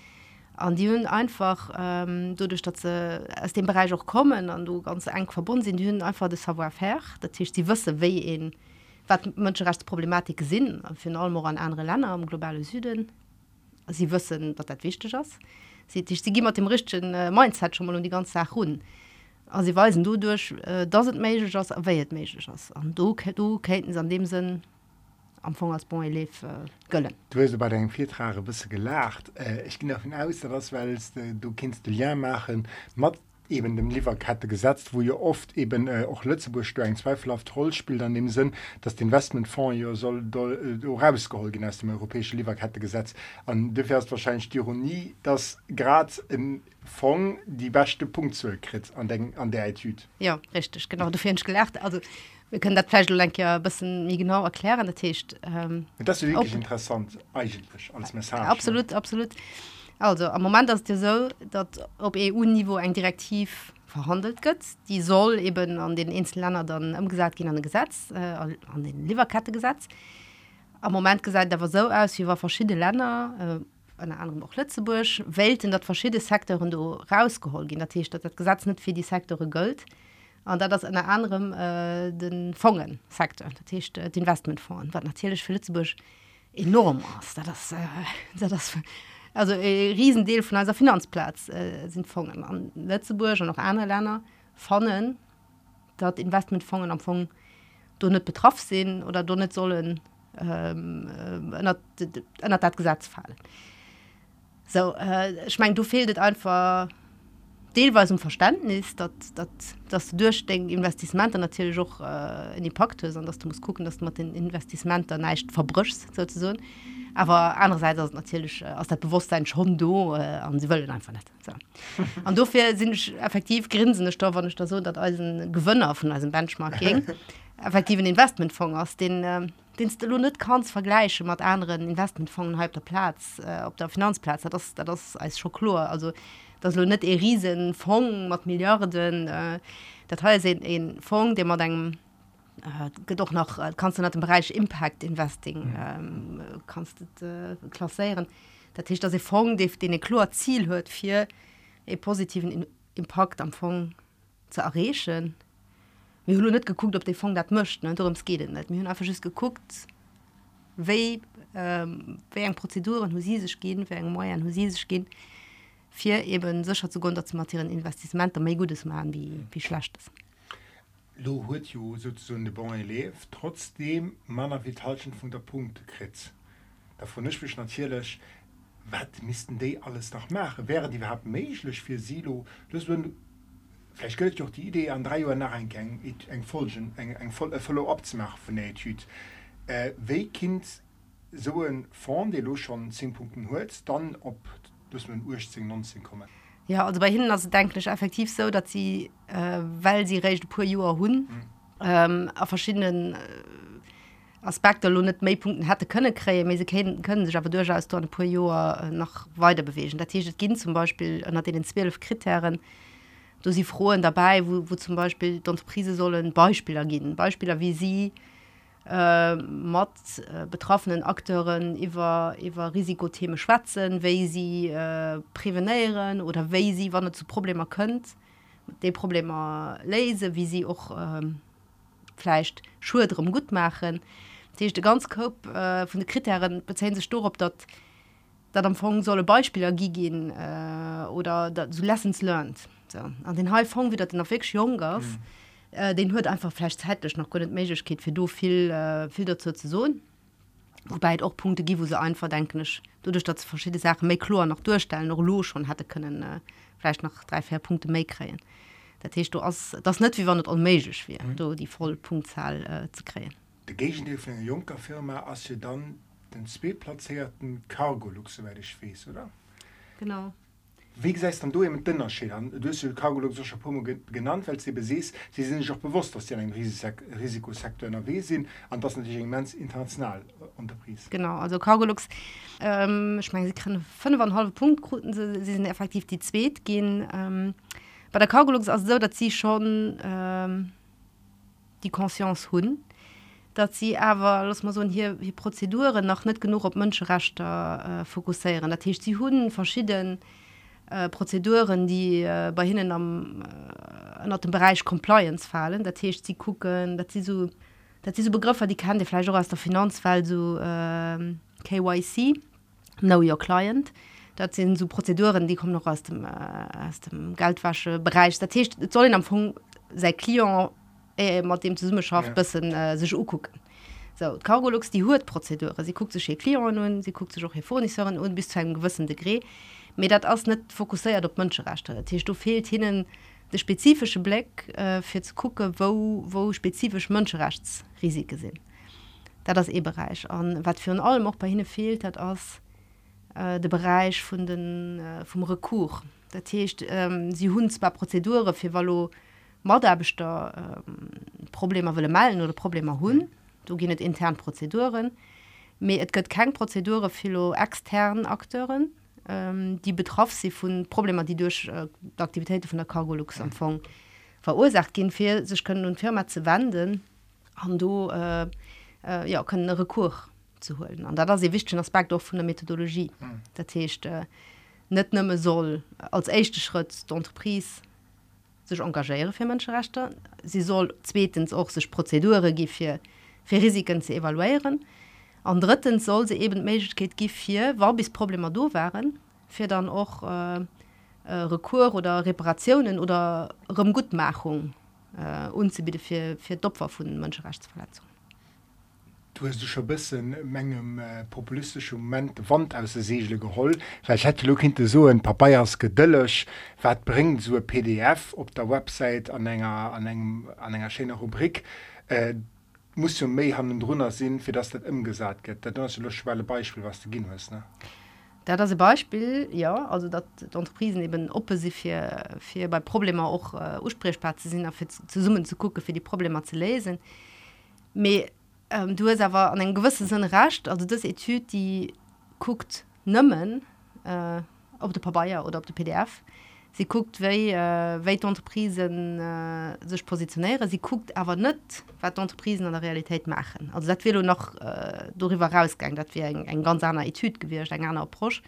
an die hun einfach ähm, dadurch dass sie aus dem Bereich auch kommen an du ganz eng verbunden sind die hun einfach das savoir faire dat die wüsse we in wat menschenrechtsproblematik sind für allem an andere Länder am globale Süden. Sie wissen dat dat wichtig ist. Sie sie gi dem richtigen äh, Mindset schon mal um die ganze Sache run sie weisen du durch äh, das an du du keten an dem Sinn am Fong als bon äh, gëllen. Du bei deinem Viertrag bist gelacht. Äh, ich ging davon aus, dass weil äh, du kennst du ja machen mat eben dem Lieferkette gesetzt, wo ihr oft eben äh, auch Lützeburg ein zweifelhaft Rolle spielt an dem Sinn, dass der Investmentfonds ja soll äh, rausgeholt aus dem europäischen Lieferkettegesetz. Und du fährst wahrscheinlich die Ironie, dass gerade im Fonds die beste Punktzahl kriegt an, den, an der Etude. Ja, richtig, genau. Du fährst gelacht. Also wir können dat Fleisch ja bisschen mir genau erklären der Tisch ähm, das ist wirklich ob, interessant eigentlich als Message absolut ne? absolut also am Moment dass dir so dat op EU-Niveau ein Direktiv verhandelt gött die soll eben an den Inselländer dann umgesagt gehen an den Gesetz äh, an den Liverkettegesetz am Moment gesagt da war so aus wie war verschiedene Länder äh, an anderem auch Lützeburg Welt in dat verschiedene Sektoren du rausgeholt gehen. Der Tisch dat Gesetz nicht für die Sektore Gold und an da das in anderem äh, den Fongen sagt äh, den Investmentfonds war natürlich für Lützeburg enorm aus da das, äh, das also äh, riesendeel von unser Finanzplatz äh, sind Fongen. An Lützeburg und noch andere Länder fonnen dort Investmentfongen am Fong du nicht betroffen sind oder du nicht sollen ähm, äh, dat Gesetz fallen. So äh, ich mein du fehltet einfach Deelweis um Verständnis, dat, dat, dass du durchdenken Investment natürlich auch äh, in die Pakte, sondern dass du musst gucken, dass man den Investment nicht verbrichst sozusagen. Aber andererseits natürlich äh, aus der Bewusstsein schon do äh, und sie wollen einfach nicht. So. Und dafür sind ich effektiv grinsende Stoffe nicht so, dass ein Gewinner von einem Benchmarking effektiven Investmentfonds aus den äh, den du nicht kannst vergleichen mit anderen Investmentfonds halb der Platz äh, ob der Finanzplatz das das als Schokolade also das lo net e riesen Fong mat Milliarden äh, dat he en Fong de man denken äh, doch noch äh, kannst du nach dem Bereich Impact Investing ähm, kannst äh, klasseieren Dat ist dass Fong den klo Ziel hört für e positiven Impact am Fong zu errechen wie hun net geguckt ob die Fong dat mcht darum geht net mir hun einfach geguckt wei ähm, eng Prozeduren hu sich gehen eng Maier hu sich gehen. Fir eben secher zu gun zu materiieren Investment méi gutes ma wie wie schlecht ist. Lo huet jo de bon leef trotzdem manner vitalschen vun der Punkt krit. Davon nichtch natierlech wat misisten dé alles nach mache wäre die überhaupt méiglech fir silo vielleicht gelt doch die Idee an drei Uhr nach eng folgen eng eng follow opmachen von der Typ. Äh, We kind so en Form de lo schon 10 Punkten huet, dann op bis man 18 19 kommen. Ja also bei ihnen also denklich effektiv so dass sie äh, weil sie recht pur hun mhm. ähm, auf verschiedenen äh, Aspekte nicht Maypunkten hatte könne kreen sie können, können sich aber durchaus dort pur äh, noch weiter bewegen. Da ging zum Beispiel nach den zwölf Kriterien du sie frohen dabei wo, wo zum Beispiel dort Prise sollen Beispieler gehen Beispieler wie sie die äh, mat äh, betroffenen Akteuren iwwer iwwer Risikotheme schwatzen, wei sie äh, prävenieren oder wei sie wann zu Probleme könnt, de Probleme lese, wie sie auch ähm, vielleicht Schuhe drum gut machen. Ist ganz grob äh, von den Kriterien bezeichnen sich ob dort dat am Fong solle Beispiele gigin äh, oder dat, so lessons learned. So. an den Haifonds wie den auf jung. Mhm äh, den hört einfach vielleicht zeitlich noch gut geht für du viel äh, viel dazu zu so wobei auch Punkte gibt wo sie einfach denken ich du durch das verschiedene Sachen Melor noch durchstellen noch los schon hatte können äh, vielleicht noch drei vier Punkte mehr kreen da du aus das nicht wie war nicht unmäßig wäre mhm. du die vollpunktzahl äh, zu kreen Junker Firma als sie dann den zweitplatzierten Cargo Luxe werde ich fes oder? Genau wie se dann du im Dinner genannt weil sie besees sie sind sich auch bewusst dass sie ein Risikosektor in W sind an das natürlich immens international äh, unterpries genau also Cargolux ähm, ich meine sie können fünfeinhalb Punktgruten sie, sie sind effektiv die zweet gehen ähm, bei der Cargolux also so dass sie schon ähm, die conscience hun dat sie aber los man so hier wie Prozeduren noch nicht genug op Mönscherechter äh, fokussieren. Da sie hunden verschiedene Äh, Prozeduren, die äh, bei hinnen am äh, dem Bereich Compliance fallen, dat heißt, sie gucken, dat sie so, dat sie so Begriffe, die kann defle aus der Finanzfall so äh, KYC, know your client. Dat sind so Prozeduren, die kommen noch aus dem, äh, aus dem Geldwaschebereich. Dat heißt, soll am Anfang sein Klient äh, mit dem Zusammenschaft ja. bisschen äh, sich gucken. So, Cargolux die Hutprozedure. Sie guckt sich Klient und sie guckt sich auch hier Furniseuren und bis zu einem gewissen Degré mir dat ass net fokussiert op Mënscherechte. du fehlt hinnen de spezifische Blick äh, fir zu gucke, wo, wo spezifisch Mënscherechtsrisike sinn. Da das e-Bereich an wat für allem auch bei hinne fehlt hat ass äh, de Bereich von den, äh, vom Rekur. Dat heißt, ähm, sie hunn bei Prozedure fir Wall Mordbeter äh, Probleme will malen oder Probleme hun du gi intern Prozeduren es gibt keine Prozedure für externen Akteuren ähm, die betroffen sie von Problemen die durch äh, die Aktivitäten von der Cargolux empfang verursacht gehen für sich können und Firma zu wenden und du äh, äh, ja können Rekur zu holen und da sie wichtig Aspekt auch von der Methodologie mhm. der Tisch äh, nicht nimme soll als echte Schritt der Unterprise sich engagieren für Menschenrechte. Sie soll zweitens auch sich Prozedure geben für, für Risiken zu evaluieren. Und drittens soll sie eben Möglichkeit geben war bis Probleme da waren, für dann auch äh, äh, Rekur oder Reparationen oder Gutmachung äh, unzubieten für, für Opfer von Menschenrechtsverletzungen. Du hast schon bisschen Mengegem äh, populistische Moment Wand aus der Segel geholt. Vielleicht hätte du hinter so ein paar Bayers wat bringt so ein PDF op der Website an enger an engem an enger schöner Rubrik? Äh, muss du méi haben drunter sinn für das dat im gesagt get schwelle Beispiel was du gehen hast ne? Da das Beispiel ja also dat Unterprisen eben op sie für, für bei Probleme auch äh, ursprechplatz sind zu summen zu gucken für die Probleme zu lesen. Me ähm, du aber an en gewisse Sinn racht also das Etü die guckt nëmmen äh, op de Pabaier oder op de PDF sie guckt wei äh, weit Unterprisen äh, sich positionäre sie guckt aber net wat Unterprisen an der Realität machen. Also dat will du noch äh, darüber rausgang dat wir eng ganz anderer Etüd gewircht eng anderer Prosch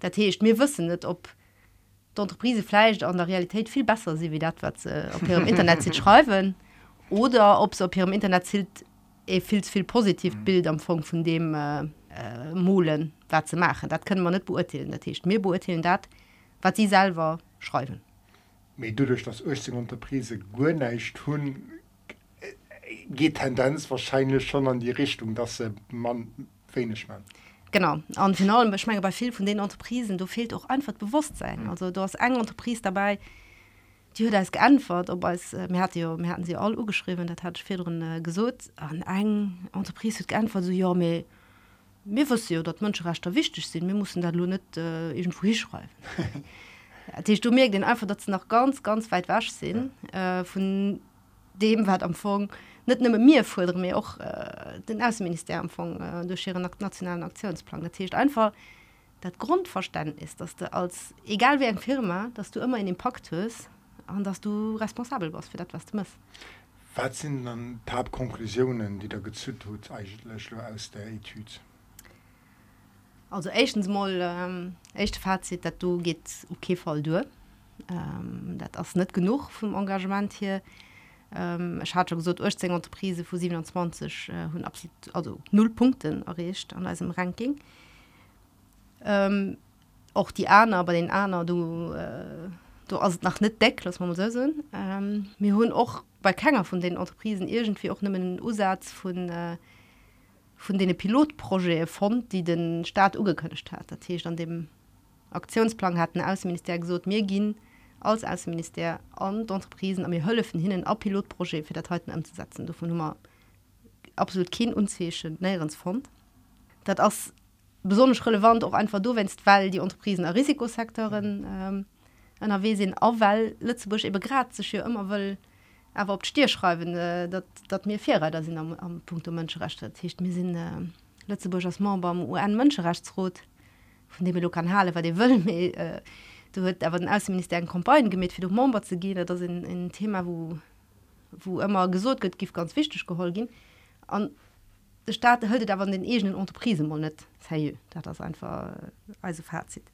Dat hecht mir wissen net ob Unterprise fleisch an der Realität viel besser sie wie dat wat äh, ihrem Internet sie schreiben. Oder ob es op ihrem Internet zielt e viel viel positiv Bild am Fong von dem äh, äh, Molen dat ze machen. Dat können man net beurteilen. Dat hecht mir beurteilen dat, wat sie selber schreiben. Me du durch das Östing Unterprise Gunecht hun geht Tendenz wahrscheinlich schon an die Richtung, dass man wenig man. Genau an finalen beschmenge bei viel von den Unterprisen du fehlt auch einfach Bewusstsein. Mhm. Also du hast eng Unterprise dabei, die hat als geantwort ob als äh, hat ja, hatten sie all geschrieben das hat federn äh, gesucht an ein Unterprise hat geantwort so ja mir mir was ja dat manche recht wichtig sind wir mussten da nur nicht äh, irgendwo hinschreiben du mir den einfach dass noch ganz ganz weit wasch sind ja. äh, von dem wat amfang net ni mir vor mir auch äh, den Außenminister amfang äh, durch ihren nationalen Aktionsplan das einfach dat Grundverstand ist dass du als egal wie ein Firma dass du immer in den Pakt hast an dass du responsabel warst für das was du muss was sind dann Tabkonklusionen die da gezüt tut eigentlich aus der Etüde? also echtens mal ähm, echt Fazit dat du geht okay voll du ähm, dat ass net genug vum Engagement hier. Ähm, hat gesot Unterprise vu 27 hun äh, absolut also null Punkten errecht an als im Ranking. Ähm, auch die Anna bei den Anna du äh, du as nach net deck lass man so sinn mir ähm, hunn och bei keiner von den Unterprisen irgendwie auch nimmen den Usatz von äh, von den Pilotprojekt von die den Staat ugekönnecht hat. Das heißt, an dem Aktionsplan hat ein Außenminister gesagt mir gehen als Außenminister an Unterprisen an mir Hölle von hinnen auch Pilotprojekt für das heute umzusetzen. Davon immer absolut kein unzähischen Näherensfond das ist besonders relevant auch einfach du wennst weil die Unterprisen Risikosektoren ähm, an der wesinn awel Lützebusch e grad sech immer will aber op Stier schreiben äh, dat, dat mir fairer da sind am, am Punkt der Mënscherechte hicht mir sinn äh, Lettzeburg als Ma beim UN Mënscherechtsrot von dem lo kann hale war de wëll me äh, du huet awer den Außenminister en Kompagnen gemet fir du mamba ze gehen. Dat in ein Thema wo wo immer gesot gëtt gif ganz wichtig gehol gin an de staat hëlt awer den egenen unterprise mo net dat das einfach also fazit.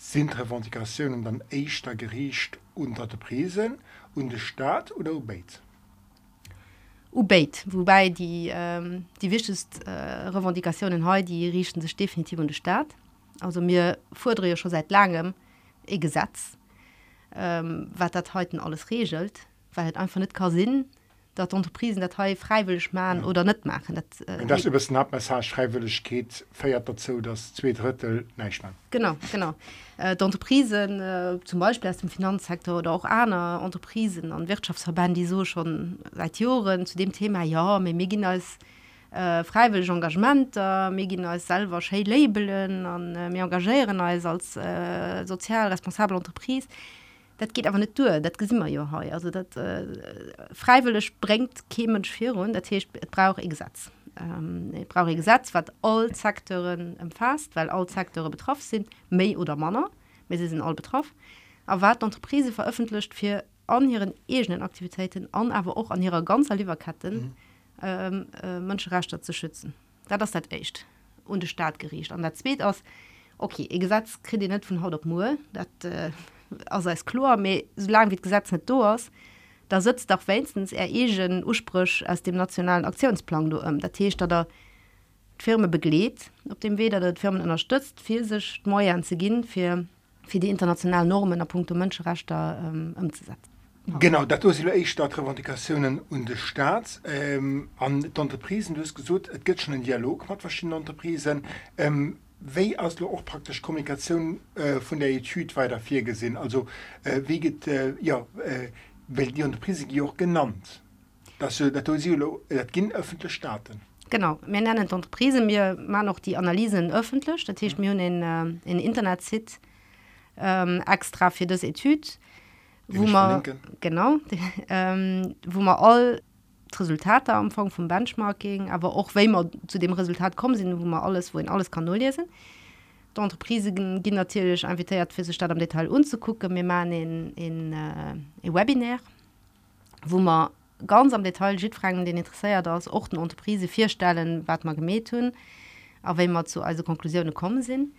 Sind Revendikationen dann echtter gerichtcht unter der Prisen und der Staat oder Ubeit? Ubeit, wobei die, ähm, die wichtigsten äh, Revendikationen heute die riechen sich definitiv unter Staat. Also mir fordere ja schon seit langem ein Gesetz, ähm, was das heute alles regelt, weil es einfach nicht keinen Sinn dat Unterprisen dat heu freiwillig ma ja. oder net machen dat, äh, das über Snapmessage freiwillig geht feiert dazu dass zwei Drittel nicht machen. genau genau äh, Unterprisen äh, zum Beispiel aus dem Finanzsektor oder auch einer Unterprisen an Wirtschaftsverband die so schon seit Jahren zu dem Thema ja mirgin als äh, freiwillig Engagement äh, mirgin als selber labeln an äh, mir engagieren als als äh, sozial responsable Unterprise und das geht aber nicht durch das immer ja heu also das äh, freiwillig bringt kämenschfir und das heißt, brauche Gesetz. Ähm, brauche Gesetz was all Sektoren umfasst weil all Sektoren betroffen sind me oder Männer sie sind all betroffen aber wat Entreprise veröffentlicht für an ihren egenen Aktivitäten an aber auch an ihrer ganzer Lieferketten mhm. ähm, äh, Menschenrechte zu schützen. Da das dat echt und der Staat gericht an der zweet aus okay e Gesetz kredit net von haut op Mu dat äh, als chlor so lang wie Gesetz net do hast da sitzt doch wenigstens er egen ursprüch aus dem nationalen Aktionsplan du um. der Tee da Firme begleet op dem weder der Firmen unterstützt viel sich neu anzugehen für für die internationalen Normen der Punkte Menschenrechte ähm, umzusetzen Genau dat Stadtrevendikationen und de Staat ähm, an du gesucht Et gibt schon einen Dialog mit verschiedenen Unterprisen. Ähm, Wéi as du auch praktisch Kommunikation äh, von der Etyd weiter vier gesinn. Also äh, wie geht äh, ja äh, well die Unterprise auch genannt. Das, äh, das, das gin öffentliche Staaten. Genau. Wir nennen Unterprise mir mal noch die Analysen öffentlich. Da mhm. mir in, äh, in Internet sit ähm, extra für das Etyd wo man genau ähm, wo man all Resultate am Anfang vom Benchmarking aber auch wenn man zu dem Resultat kommen sind wo man alles wohin alles kann lesen. Die Entreprise gehen natürlich invitiert für Stadt am Detail unzugucken. Wir man in, in, äh, in Webinär wo man ganz am Detail fragen den interessiert das auch eine Entreprise vier Stellen was man gemäht tun aber wenn man zu also Konklusionen kommen sind.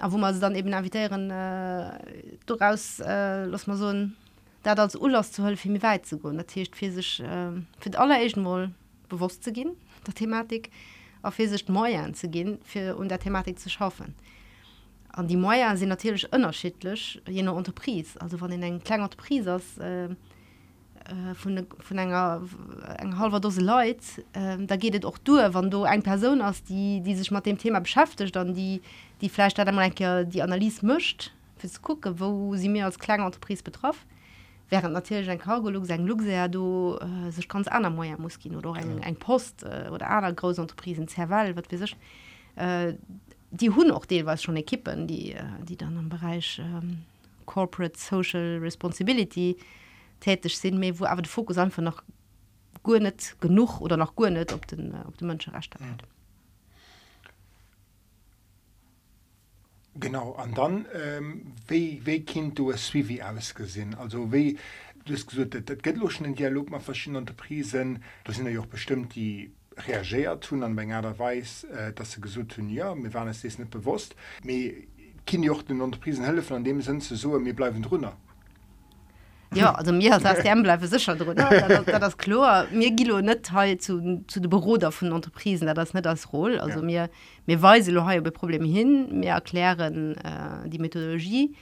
Wo man dann eben invitieren äh, daraus äh, lass man so ein dat als Urlass zu helfen mir weit zu gehen dercht physisch äh, für aller mal bewusst zu gehen der Thematik auf physisch Mäuer zu gehen für um der Thematik zu schaffen. An die Mäuer sind natürlich unterschiedlich je nach Unterprise. Also von den kleinen Unterprise äh, äh, von von einer ein halber Dose Leute äh, da geht es auch durch wann du ein Person hast die die sich mit dem Thema beschäftigt dann die die Fleisch die Analyse mischt fürs gucken wo sie mir als kleine Unterprise betroffen während natürlich ein Kargolog sein Lu du äh, sich ganz an Moer muss gehen oder ein, ja. ein Post äh, oder einer große Unterprisen zerwall wird wie sich äh, die hun auch die was schon ekippen die äh, die dann im Bereich ähm, corporate social responsibility tätig sind mir wo aber der Fokus einfach noch gut nicht genug oder noch gut nicht ob den die Menschen recht mhm. Genau an dann ähm, wie kind du es wie ausgesinn also wie duschen Dialog mal verschiedene Unterprisen. Da sind ja auch bestimmt die reagiert tun an wenn er weiß äh, dass sie gesucht tun ja mir waren es nicht bewusst. Kind auch den Unterprisen helfen an dem sind sie so mir bleiben drunter ja also mir bleibe sicher das klar mir gilo net zu zu de Büroder von Unterprisen da das net das roll. Also ja. mir mir weise über Probleme hin mir erklären äh, die Methodologie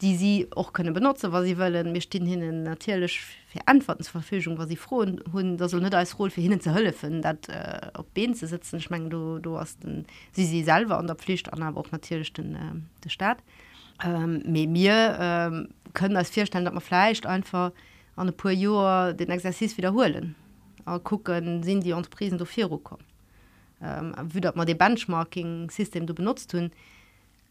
die sie auch können benutzen was sie wollen. Mir stehen hin natürlich verantwortungsverfügung was sie froh hun da soll net als roll für hinnen zu hölle finden dat äh, op ben zu sitzen. Schmengen du du hast den, sie sie selber an der Pflicht an aber auch natürlich den äh, der Staat. Ähm, mir ähm, können als vierstellen dat man fleischcht einfach an e paar Joer den Exerzis wiederholen. A gucken sind die Unterprisen do vier kommen ähm, wie dat man de Benchmarking System du benutzt hun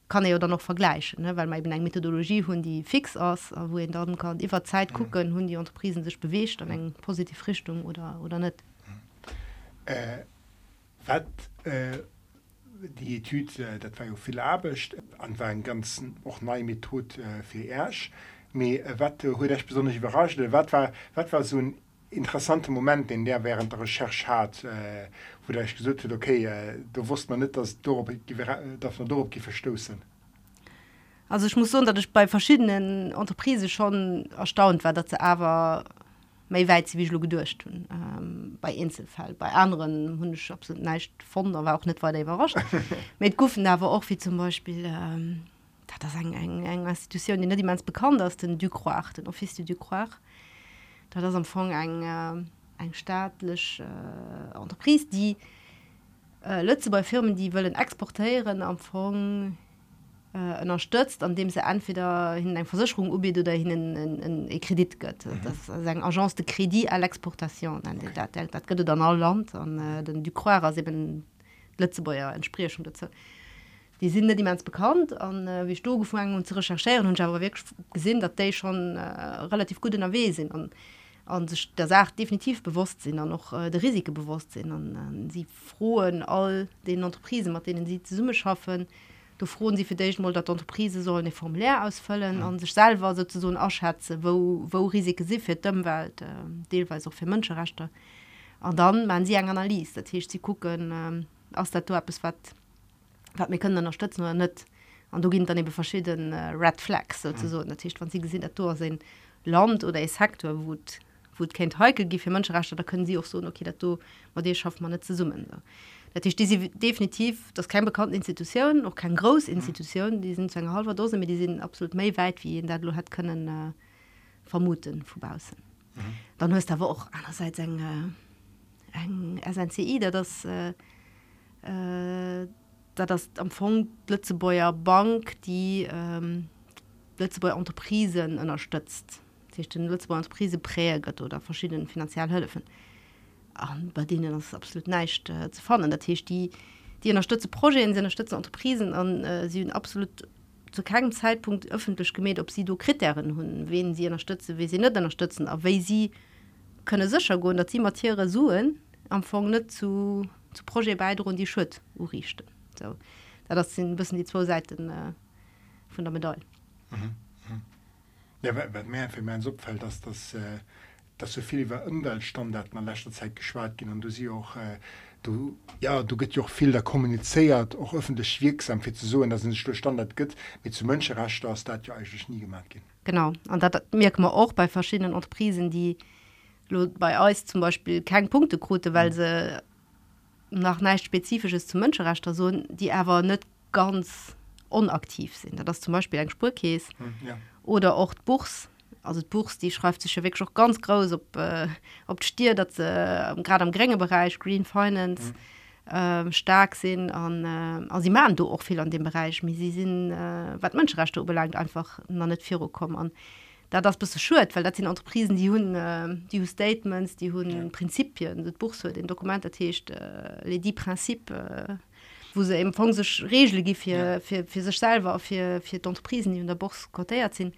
kann er oder noch vergleichen ne? weil man eben eng Methodologie hun die fix aus wo en dann kann iwwer Zeit gucken hun die Unterprisen sich bewecht an eng positiv Richtung oder oder net äh, wat äh die Etyd äh, dat war jo viel abecht an war en ganzen och nei Method äh, fir Äsch. Me äh, wat huet äh, besonders überrascht, wat war, wat war so ein interessante Moment, den der während der Recherch hat, äh, wo der ich gesucht hat, okay, äh, du wusst man net dass Dorop, dass man Dorop verstoßen. Also ich muss so, dass ich bei verschiedenen Unterprise schon erstaunt war, dass sie aber méi weit wie lo gedurcht hun ähm, bei Inselfall. Bei anderen hunschop sind neicht von war auch net war der überrascht. Mit Guffen dawer auch wie zum Beispiel ähm, dat das eng eng eng institution die die mans bekannt aus den Ducroach den Office du Ducroach da das am Fong eng äh, eng staatlech äh, Entreprise die äh, Lütze bei Firmen die wollen exportieren am Fong die äh, unterstützt an dem sie entweder hin eine Versicherung ubi oder hin Kredit gött mhm. das ein Agence de Kredit à l'exportation. Dann all Land an äh, den du Lützebäuer entspricht schon dazu. Die sind die mans bekannt an äh, wie sto gefangen und zu recherchieren und aber wirklich gesinn dat de schon äh, relativ gut in der we sind an an der sagt definitiv bewusst sind an noch äh, der risiko bewusst sind. An äh, sie frohen all den entreprisen mit denen sie summe schaffen du frohen sie für dich mal dat Unterprise sollen eine formulär ausfüllen an mhm. sich selber so ausschätze wo wo Risike sie für demwelt äh, deweise auch für Menschenrechte an dann man sie eng Analyse dat heißt, sie gucken äh, aus der bis wat wat mir können unterstützen oder net an du gin dann eben verschiedene äh, Red Flags sozusagen mhm. natürlich wann sie gesehen Natur sind Land oder ist Hektor wo wo kennt heukel gi für Menschenrechte da können sie auch so okay dat du man dir schafft man net zu summen so natürlich diese definitiv das kein bekannte institution noch kein großinstitutionen mhm. die sind zu einer halber dose mit die sind absolut mehr weit wie in der hat können äh, vermuten vorbausen mhm. dann hast aber auch einerseits ein, ein SNCI der das äh, äh, da das am Fond Lützebäuer Bank die ähm, Lützebäuer Unterprisen unterstützt sich den Lützebäuer Unterprise präget oder verschiedenen finanziellen Mhm an bei denen das absolut neicht äh, zu fannen der Tisch die die unterstütze Projekten sie unterstützen Unterprisen an äh, sie absolut zu keinem Zeitpunkt öffentlich gemäht ob sie du Kriterien hun wen sie unterstütze wie sie nicht unterstützen aber weil sie könne sicher gehen dass sie Mattiere suen amfang net zu zu Projekt beide und die Schuld richten so da das sind bisschen die zwei Seiten äh, von der Medaille mhm. mhm. ja, mehr für mein Subfeld dass das äh dass so viel über Umweltstandard man letzter Zeit geschwar gehen und du sie auch äh, du ja du geht auch viel da kommuniziert auch öffentlich wirksam für zu so dass es Standard gibt. Mit zu rasch das da ja eigentlich nie gemacht gehen. Genau. Und da merkt man auch bei verschiedenen Unterprisen die bei euch zum Beispiel kein Punktequote weil mhm. sie nach nicht spezifisches zu Mönscherechter so die aber nicht ganz unaktiv sind. Das zum Beispiel ein Spurkäs hm, ja. oder auch Buchs also Buchs die schreibt sich wirklich auch ganz groß ob äh, ob stier dass äh, gerade am geringe Bereich Green Finance mhm. äh, stark sind an äh, also sie machen du auch viel an dem Bereich wie sie sind äh, was Menschenrechte belangt einfach noch nicht vier kommen an da das bist du schuld weil das sind Unterprisen die hun äh, die Statements die hun ja. Prinzipien das Buch so den Dokument ercht äh, die Prinzip äh, wo se empfang sech Regel gi fir ja. sech selber fir d'Eterprisen, die hun der Bos kotéiert sinn.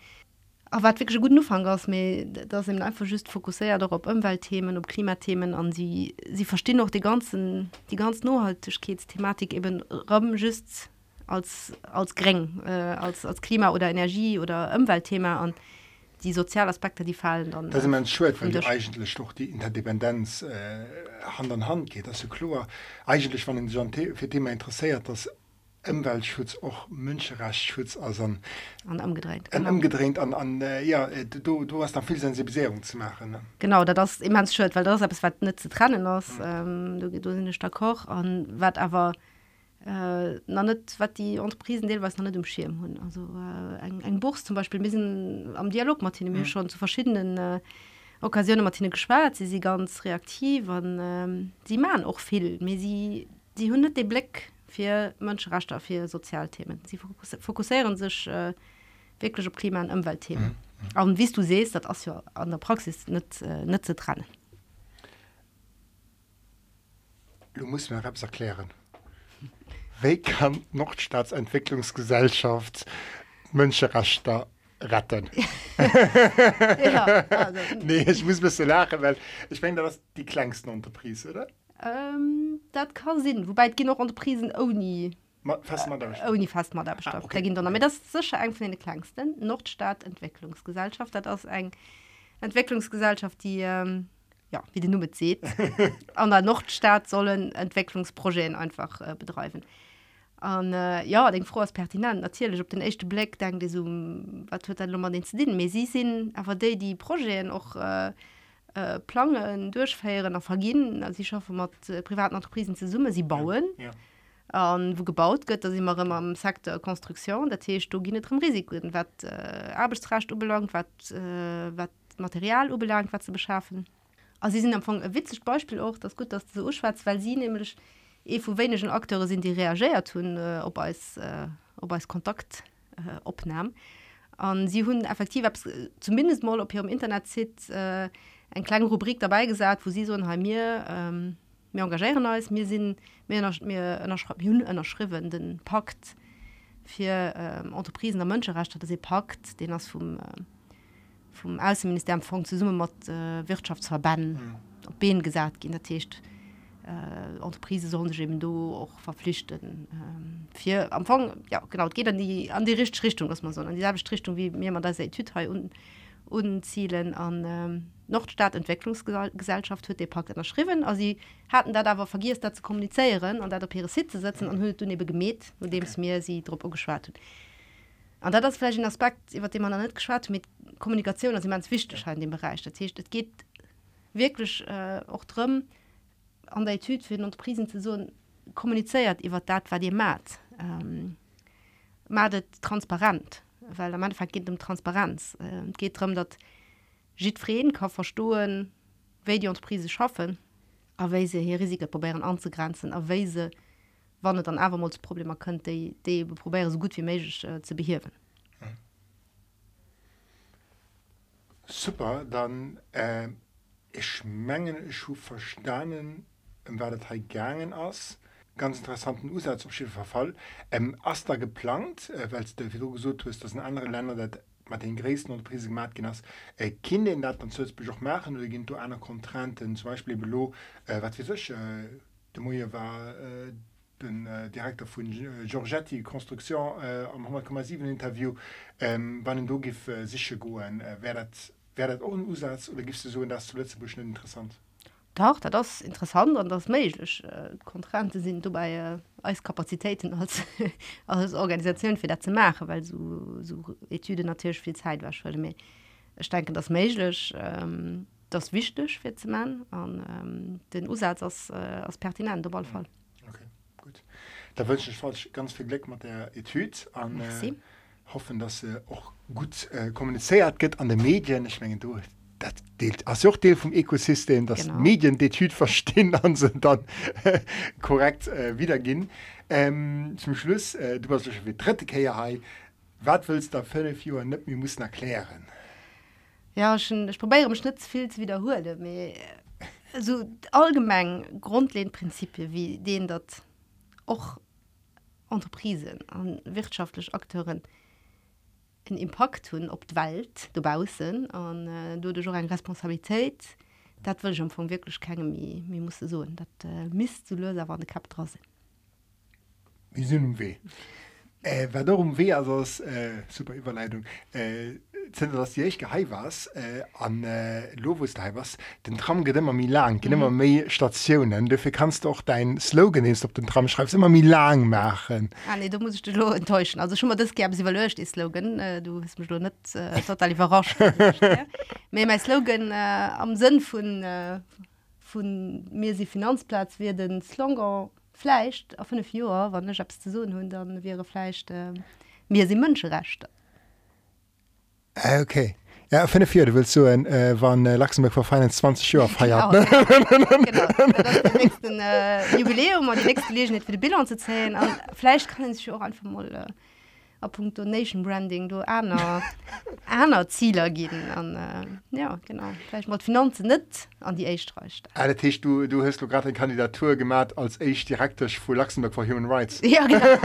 Aber hat wirklich gut Anfang aus mir das sind einfach just fokussiert auf Umweltthemen und Klimathemen an sie sie verstehen auch die ganzen die ganzen Nachhaltigkeitsthematik eben Robben just als als gering äh, als als Klima oder Energie oder Umweltthema und die Sozialaspekte die fallen dann das äh, schwer, die eigentlich doch die Interdependenz äh, Hand an Hand geht. Also klar eigentlich von den für Thema interessiert dass Umweltschutz auch Münscherechtsschutz also an, an umgedreht an, umgedreht an, an äh, ja äh, du, du hast da viel Sensibilisierung zu machen ne? genau da das immer schön weil das es nicht zu trennen aus mhm. ähm, du, du sind stark koch und wird aber äh, net wat die Unterprisen deel was net umschirm hun also äh, eng eng Buchs zum Beispiel mis am Dialog Martine mir mhm. schon zu verschiedenen äh, Occasionen Martine geschwert sie sie ganz reaktiv an äh, sie ma auch viel mir sie die hun de Blick fir auf fir Sozialthemen. Sie fokussieren sich äh, wirklich op Klima an Umweltthemen. Mhm. mhm. wie du sest dat as ja an der Praxis net äh, net ze trennen. Du musst mir erklären. Wie kann Nordstaatsentwicklungsgesellschaft Möncherechter retten ja, also, nee ich muss bisschen lachen weil ich meine das die kleinsten Unterprise oder ähm, das kann Sinn. Wobei gehen noch Unterprisen nie fast äh, fast ah, okay. dann, das sicher den kleinsten Nordstaatentwicklungsgesellschaft hat aus ein Entwicklungsgesellschaft die ähm, ja wie die Nummer zieht an der Nordstaat sollen Entwicklungsprojekte einfach äh, betreiben. An äh, ja den froh als pertinent. Natürlich op den echte Black denkt die so wat den zu dienen sie sind aber die die Projekte auch äh, äh, planen durchfeieren nach vergehen. Sie schaffen mat äh, privaten Entreprisen zu summe sie bauen. Ja. Ja. Um, wo gebaut gött dass immer immer am sektor Konstruktion. Der drum Risiko wat äh, Arbeitsrecht belangt wat äh, wat Material belangt wat zu beschaffen. Also sie sind am Anfang witzig Beispiel auch das gut dass so schwarz weil sie nämlich die e vu wenigschen Akteure sind die reagiert hun äh, ob als äh, ob als kontakt äh, opnahm an sie hun effektiv zumindest mal op hier im internet sieht äh, ein kleine rubrik dabei gesagt wo sie so mir ähm, mir engagieren als mir sind mir hun erschriven den pakt für ähm, Unterprisen der Mënscherecht dat se pakt den ass vum äh, vom Außenministerium von zusammen mit äh, Wirtschaftsverbänden mhm. op been gesagt gin der Techt äh, Unterprise sollen eben do auch verpflichten ähm, für Anfang ja genau geht an die an die richtige Richtung was man so an dieselbe Richtung wie mir man das und und Zielen an ähm, Nordstaatentwicklungsgesellschaft hue Pakt erschriven also sie hatten da aber vergisst da zu kommunizieren und da der Pe Sitze setzen und hue du gemäht und dem es mir sie Dr geschwar hat. An das vielleicht ein Aspekt über den man nicht geschwar mit Kommunikation. Also man wichtig in dem Bereich. Das heißt, geht wirklich äh, auch drum an der Tü für und Prisen zu so kommuniziert über dat war dir mat ähm, transparent. Weil am Anfang geht um Transparenz. Äh, geht darum dat jidfrieden kann verstohlen we die Prise schaffen sie hier Risiko probieren anzugrenzen weise wann dann abermals Probleme könnte die probieren so gut wie möglich äh, zu behirven super dann äh, ich mengen schu verstanden war gegangen aus ganz interessanten Usatz auf Schiffverfall ähm, as da geplant äh, weil der wie gesucht ist dass in andere Länder dat mat den Gräessen und Prismat ginnners äh, Kinder dat an Zözbech auch machen oder ginn du aner Kontranten zum Beispiel belo äh, wat wie sech äh, de Moie war äh, den äh, Direktor vun äh, Giorgetti Konstruktion äh, am 10,7 Interview ähm, wann en do gif äh, siche goen äh, werdet werdet ohne Usatz oder gibst du so in das zuletzt beschnitt interessant? Doch, das ist interessant und das möglich. Äh, Kontrante sind dabei äh, als Kapazitäten als, als Organisation für das zu machen, weil so, so Etüde natürlich viel Zeit war. Ich denke, das ist möglich. Ähm, das ist wichtig für zu machen und ähm, den Usatz als, äh, als pertinent im Fall. Okay, gut. Da wünsche ich ganz viel Glück mit der Etüde. Und, äh, hoffen dass se auch gut äh, kommuniziert geht an den Medien ich mein, du dat deelt as Deel vom Ökosystem das genau. Medien de Typ verstehen an sind dann äh, korrekt äh, wiedergin ähm, zum Schluss äh, du warst wie dritte Ke wat willst der fünf net mir muss erklären. Ja schon ich probiere im Schnitt viel zu wiederhole so allgemein grundlehnprinzipie wie den dort auch Unterprisen an wirtschaftlich Akteuren den Impact hun op d Welt dobausen an äh, du de en Responsabiltäit dat will schon vu wirklich kennen wie muss so dat äh, miss zu löser war de Kap draussen. Wie sinn um weh? Äh, darum weh also äh, super Überleitung äh, dass die echt gehei was äh, an äh, Lowus was den Tram geht immer mi lang mhm. immer me Stationen. Dafür kannst du auch dein Slogan ist ob den Tram schreibst immer mi lang machen. Ah, nee, du musst du enttäuschen. Also schon mal das gab sie löscht die Slogan. Äh, du hast mich nicht äh, total überrascht mein Slogan äh, am Sinn von äh, von mir sie Finanzplatz werden Slogan fleischcht auf eine vier wann ich hab's zu so hun dann wäre fleischcht äh, mir sie münsche Ah, okay. Ja, vier du willst du en äh, wann äh, Luxemburg vor feinen 20 Joer feiert äh, Jubiläum die nächste Legenheit für die Bilder zu zählen Fleisch kann sich auch einfach mal äh, a Punkt Nation Branding du einer einer Zieler gehen an äh, ja genau vielleicht mal Finanzen net an die Eichstreicht. Alle Tisch du du hast du gerade eine Kandidatur gemacht als Eich direktisch vu Luxemburg for Human Rights. Ja, genau,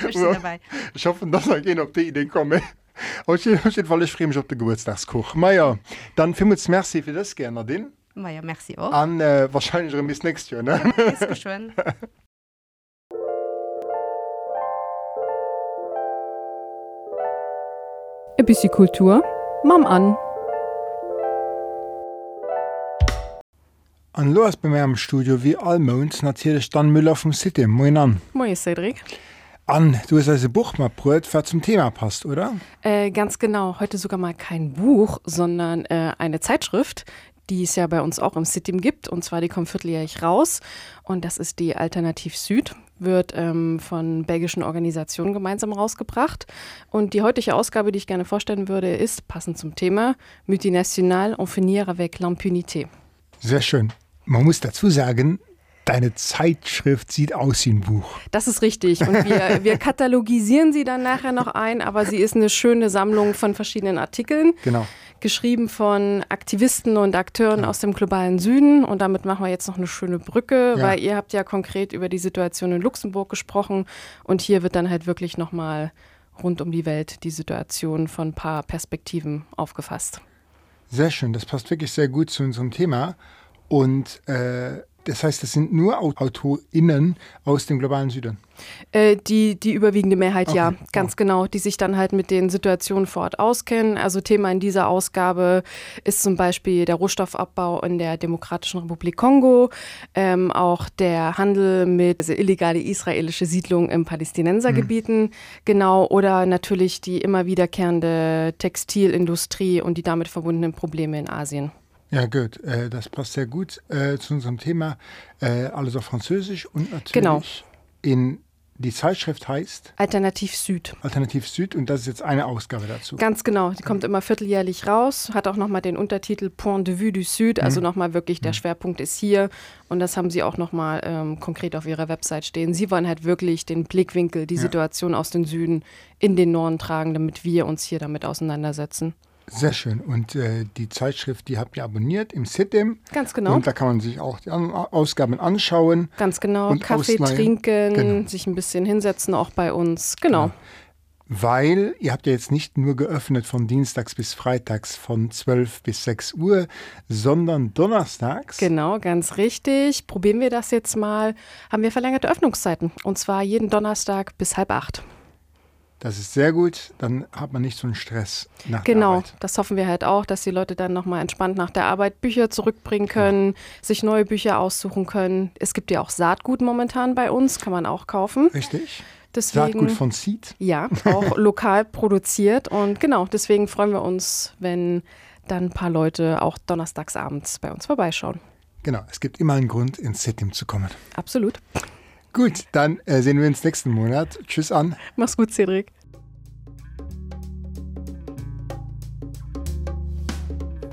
genau. ich, hoffe, dass er gehen ob die Idee komme. weil ich freue mich auf den Geburtstagskoch Meier dann viel Merci für das gerne den Meier merci auch an äh, wahrscheinlich bis nächstes Jahr ne ja, E bisi Kultur Mam an. An Loas bei am Studio wie allmons nazielech dann Müller vum City Moin an. Moi Cedric. An du hast also Buch mal prot wer zum Thema passt, oder? Äh, ganz genau, heute sogar mal kein Buch, sondern äh, eine Zeitschrift, die es ja bei uns auch im City gibt. Und zwar die kommt vierteljährig raus. Und das ist die Alternativ Süd wird ähm, von belgischen Organisationen gemeinsam rausgebracht. Und die heutige Ausgabe, die ich gerne vorstellen würde, ist passend zum Thema Multinational en finir avec l'impunité. Sehr schön. Man muss dazu sagen, Deine Zeitschrift sieht aus wie ein Buch. Das ist richtig. Und wir, wir katalogisieren sie dann nachher noch ein, aber sie ist eine schöne Sammlung von verschiedenen Artikeln. Genau. Geschrieben von Aktivisten und Akteuren ja. aus dem globalen Süden. Und damit machen wir jetzt noch eine schöne Brücke, ja. weil ihr habt ja konkret über die Situation in Luxemburg gesprochen. Und hier wird dann halt wirklich nochmal rund um die Welt die Situation von ein paar Perspektiven aufgefasst. Sehr schön, das passt wirklich sehr gut zu unserem Thema. Und äh, das heißt, das sind nur AutorInnen aus dem globalen Süden. Äh, die, die überwiegende Mehrheit, okay. ja, ganz oh. genau, die sich dann halt mit den Situationen vor Ort auskennen. Also Thema in dieser Ausgabe ist zum Beispiel der Rohstoffabbau in der Demokratischen Republik Kongo, ähm, auch der Handel mit also illegale israelische Siedlungen im Palästinensergebieten, mhm. genau, oder natürlich die immer wiederkehrende Textilindustrie und die damit verbundenen Probleme in Asien. Ja gut, äh, das passt sehr gut äh, zu unserem Thema. Äh, alles auf Französisch und natürlich genau. in die Zeitschrift heißt Alternativ Süd. Alternativ Süd und das ist jetzt eine Ausgabe dazu. Ganz genau, die kommt immer vierteljährlich raus, hat auch nochmal den Untertitel Point de vue du Süd, also mhm. nochmal wirklich der mhm. Schwerpunkt ist hier und das haben sie auch nochmal ähm, konkret auf ihrer Website stehen. Sie wollen halt wirklich den Blickwinkel, die ja. Situation aus dem Süden in den Norden tragen, damit wir uns hier damit auseinandersetzen. Sehr schön. Und äh, die Zeitschrift, die habt ihr abonniert im SITEM. Ganz genau. Und da kann man sich auch die Ausgaben anschauen. Ganz genau. Kaffee ausleihen. trinken, genau. sich ein bisschen hinsetzen, auch bei uns. Genau. genau. Weil ihr habt ja jetzt nicht nur geöffnet von Dienstags bis Freitags von 12 bis 6 Uhr, sondern donnerstags. Genau, ganz richtig. Probieren wir das jetzt mal. Haben wir verlängerte Öffnungszeiten. Und zwar jeden Donnerstag bis halb acht. Das ist sehr gut, dann hat man nicht so einen Stress nach Genau, der Arbeit. das hoffen wir halt auch, dass die Leute dann nochmal entspannt nach der Arbeit Bücher zurückbringen können, ja. sich neue Bücher aussuchen können. Es gibt ja auch Saatgut momentan bei uns, kann man auch kaufen. Richtig. Deswegen, Saatgut von Seed? Ja, auch lokal produziert. Und genau, deswegen freuen wir uns, wenn dann ein paar Leute auch donnerstagsabends bei uns vorbeischauen. Genau, es gibt immer einen Grund, ins Setting zu kommen. Absolut. Gut, dann äh, sehen wir uns nächsten Monat. Tschüss an. Mach's gut, Cedric.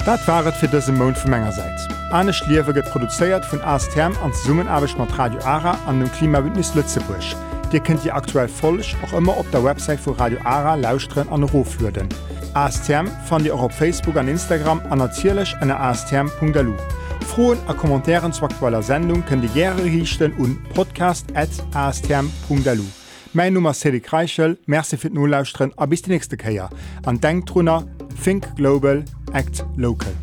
Dat waret fir dëse Mon vu Mengegerseits. Anne Schliewe get produzéiert vun ASTherm an Summenarbeg mat Radio Ara an dem Klimawindnis Lützebusch. Dir kennt ihr aktuell vollch auch immer op der Website vu Radio Ara lausren an Roflöden. ASTherm fan Dir auch op Facebook an Instagram an erzielech an astherm.lu. Froen a Kommentaren zu aktueller Sendung können die Gerre richten un podcast@astm.lu. Mein Nummer Sedi Kreichel, Merze fir Nolauusren a bis die nächste Käier. An Denktrunner, Think Global, Act Local.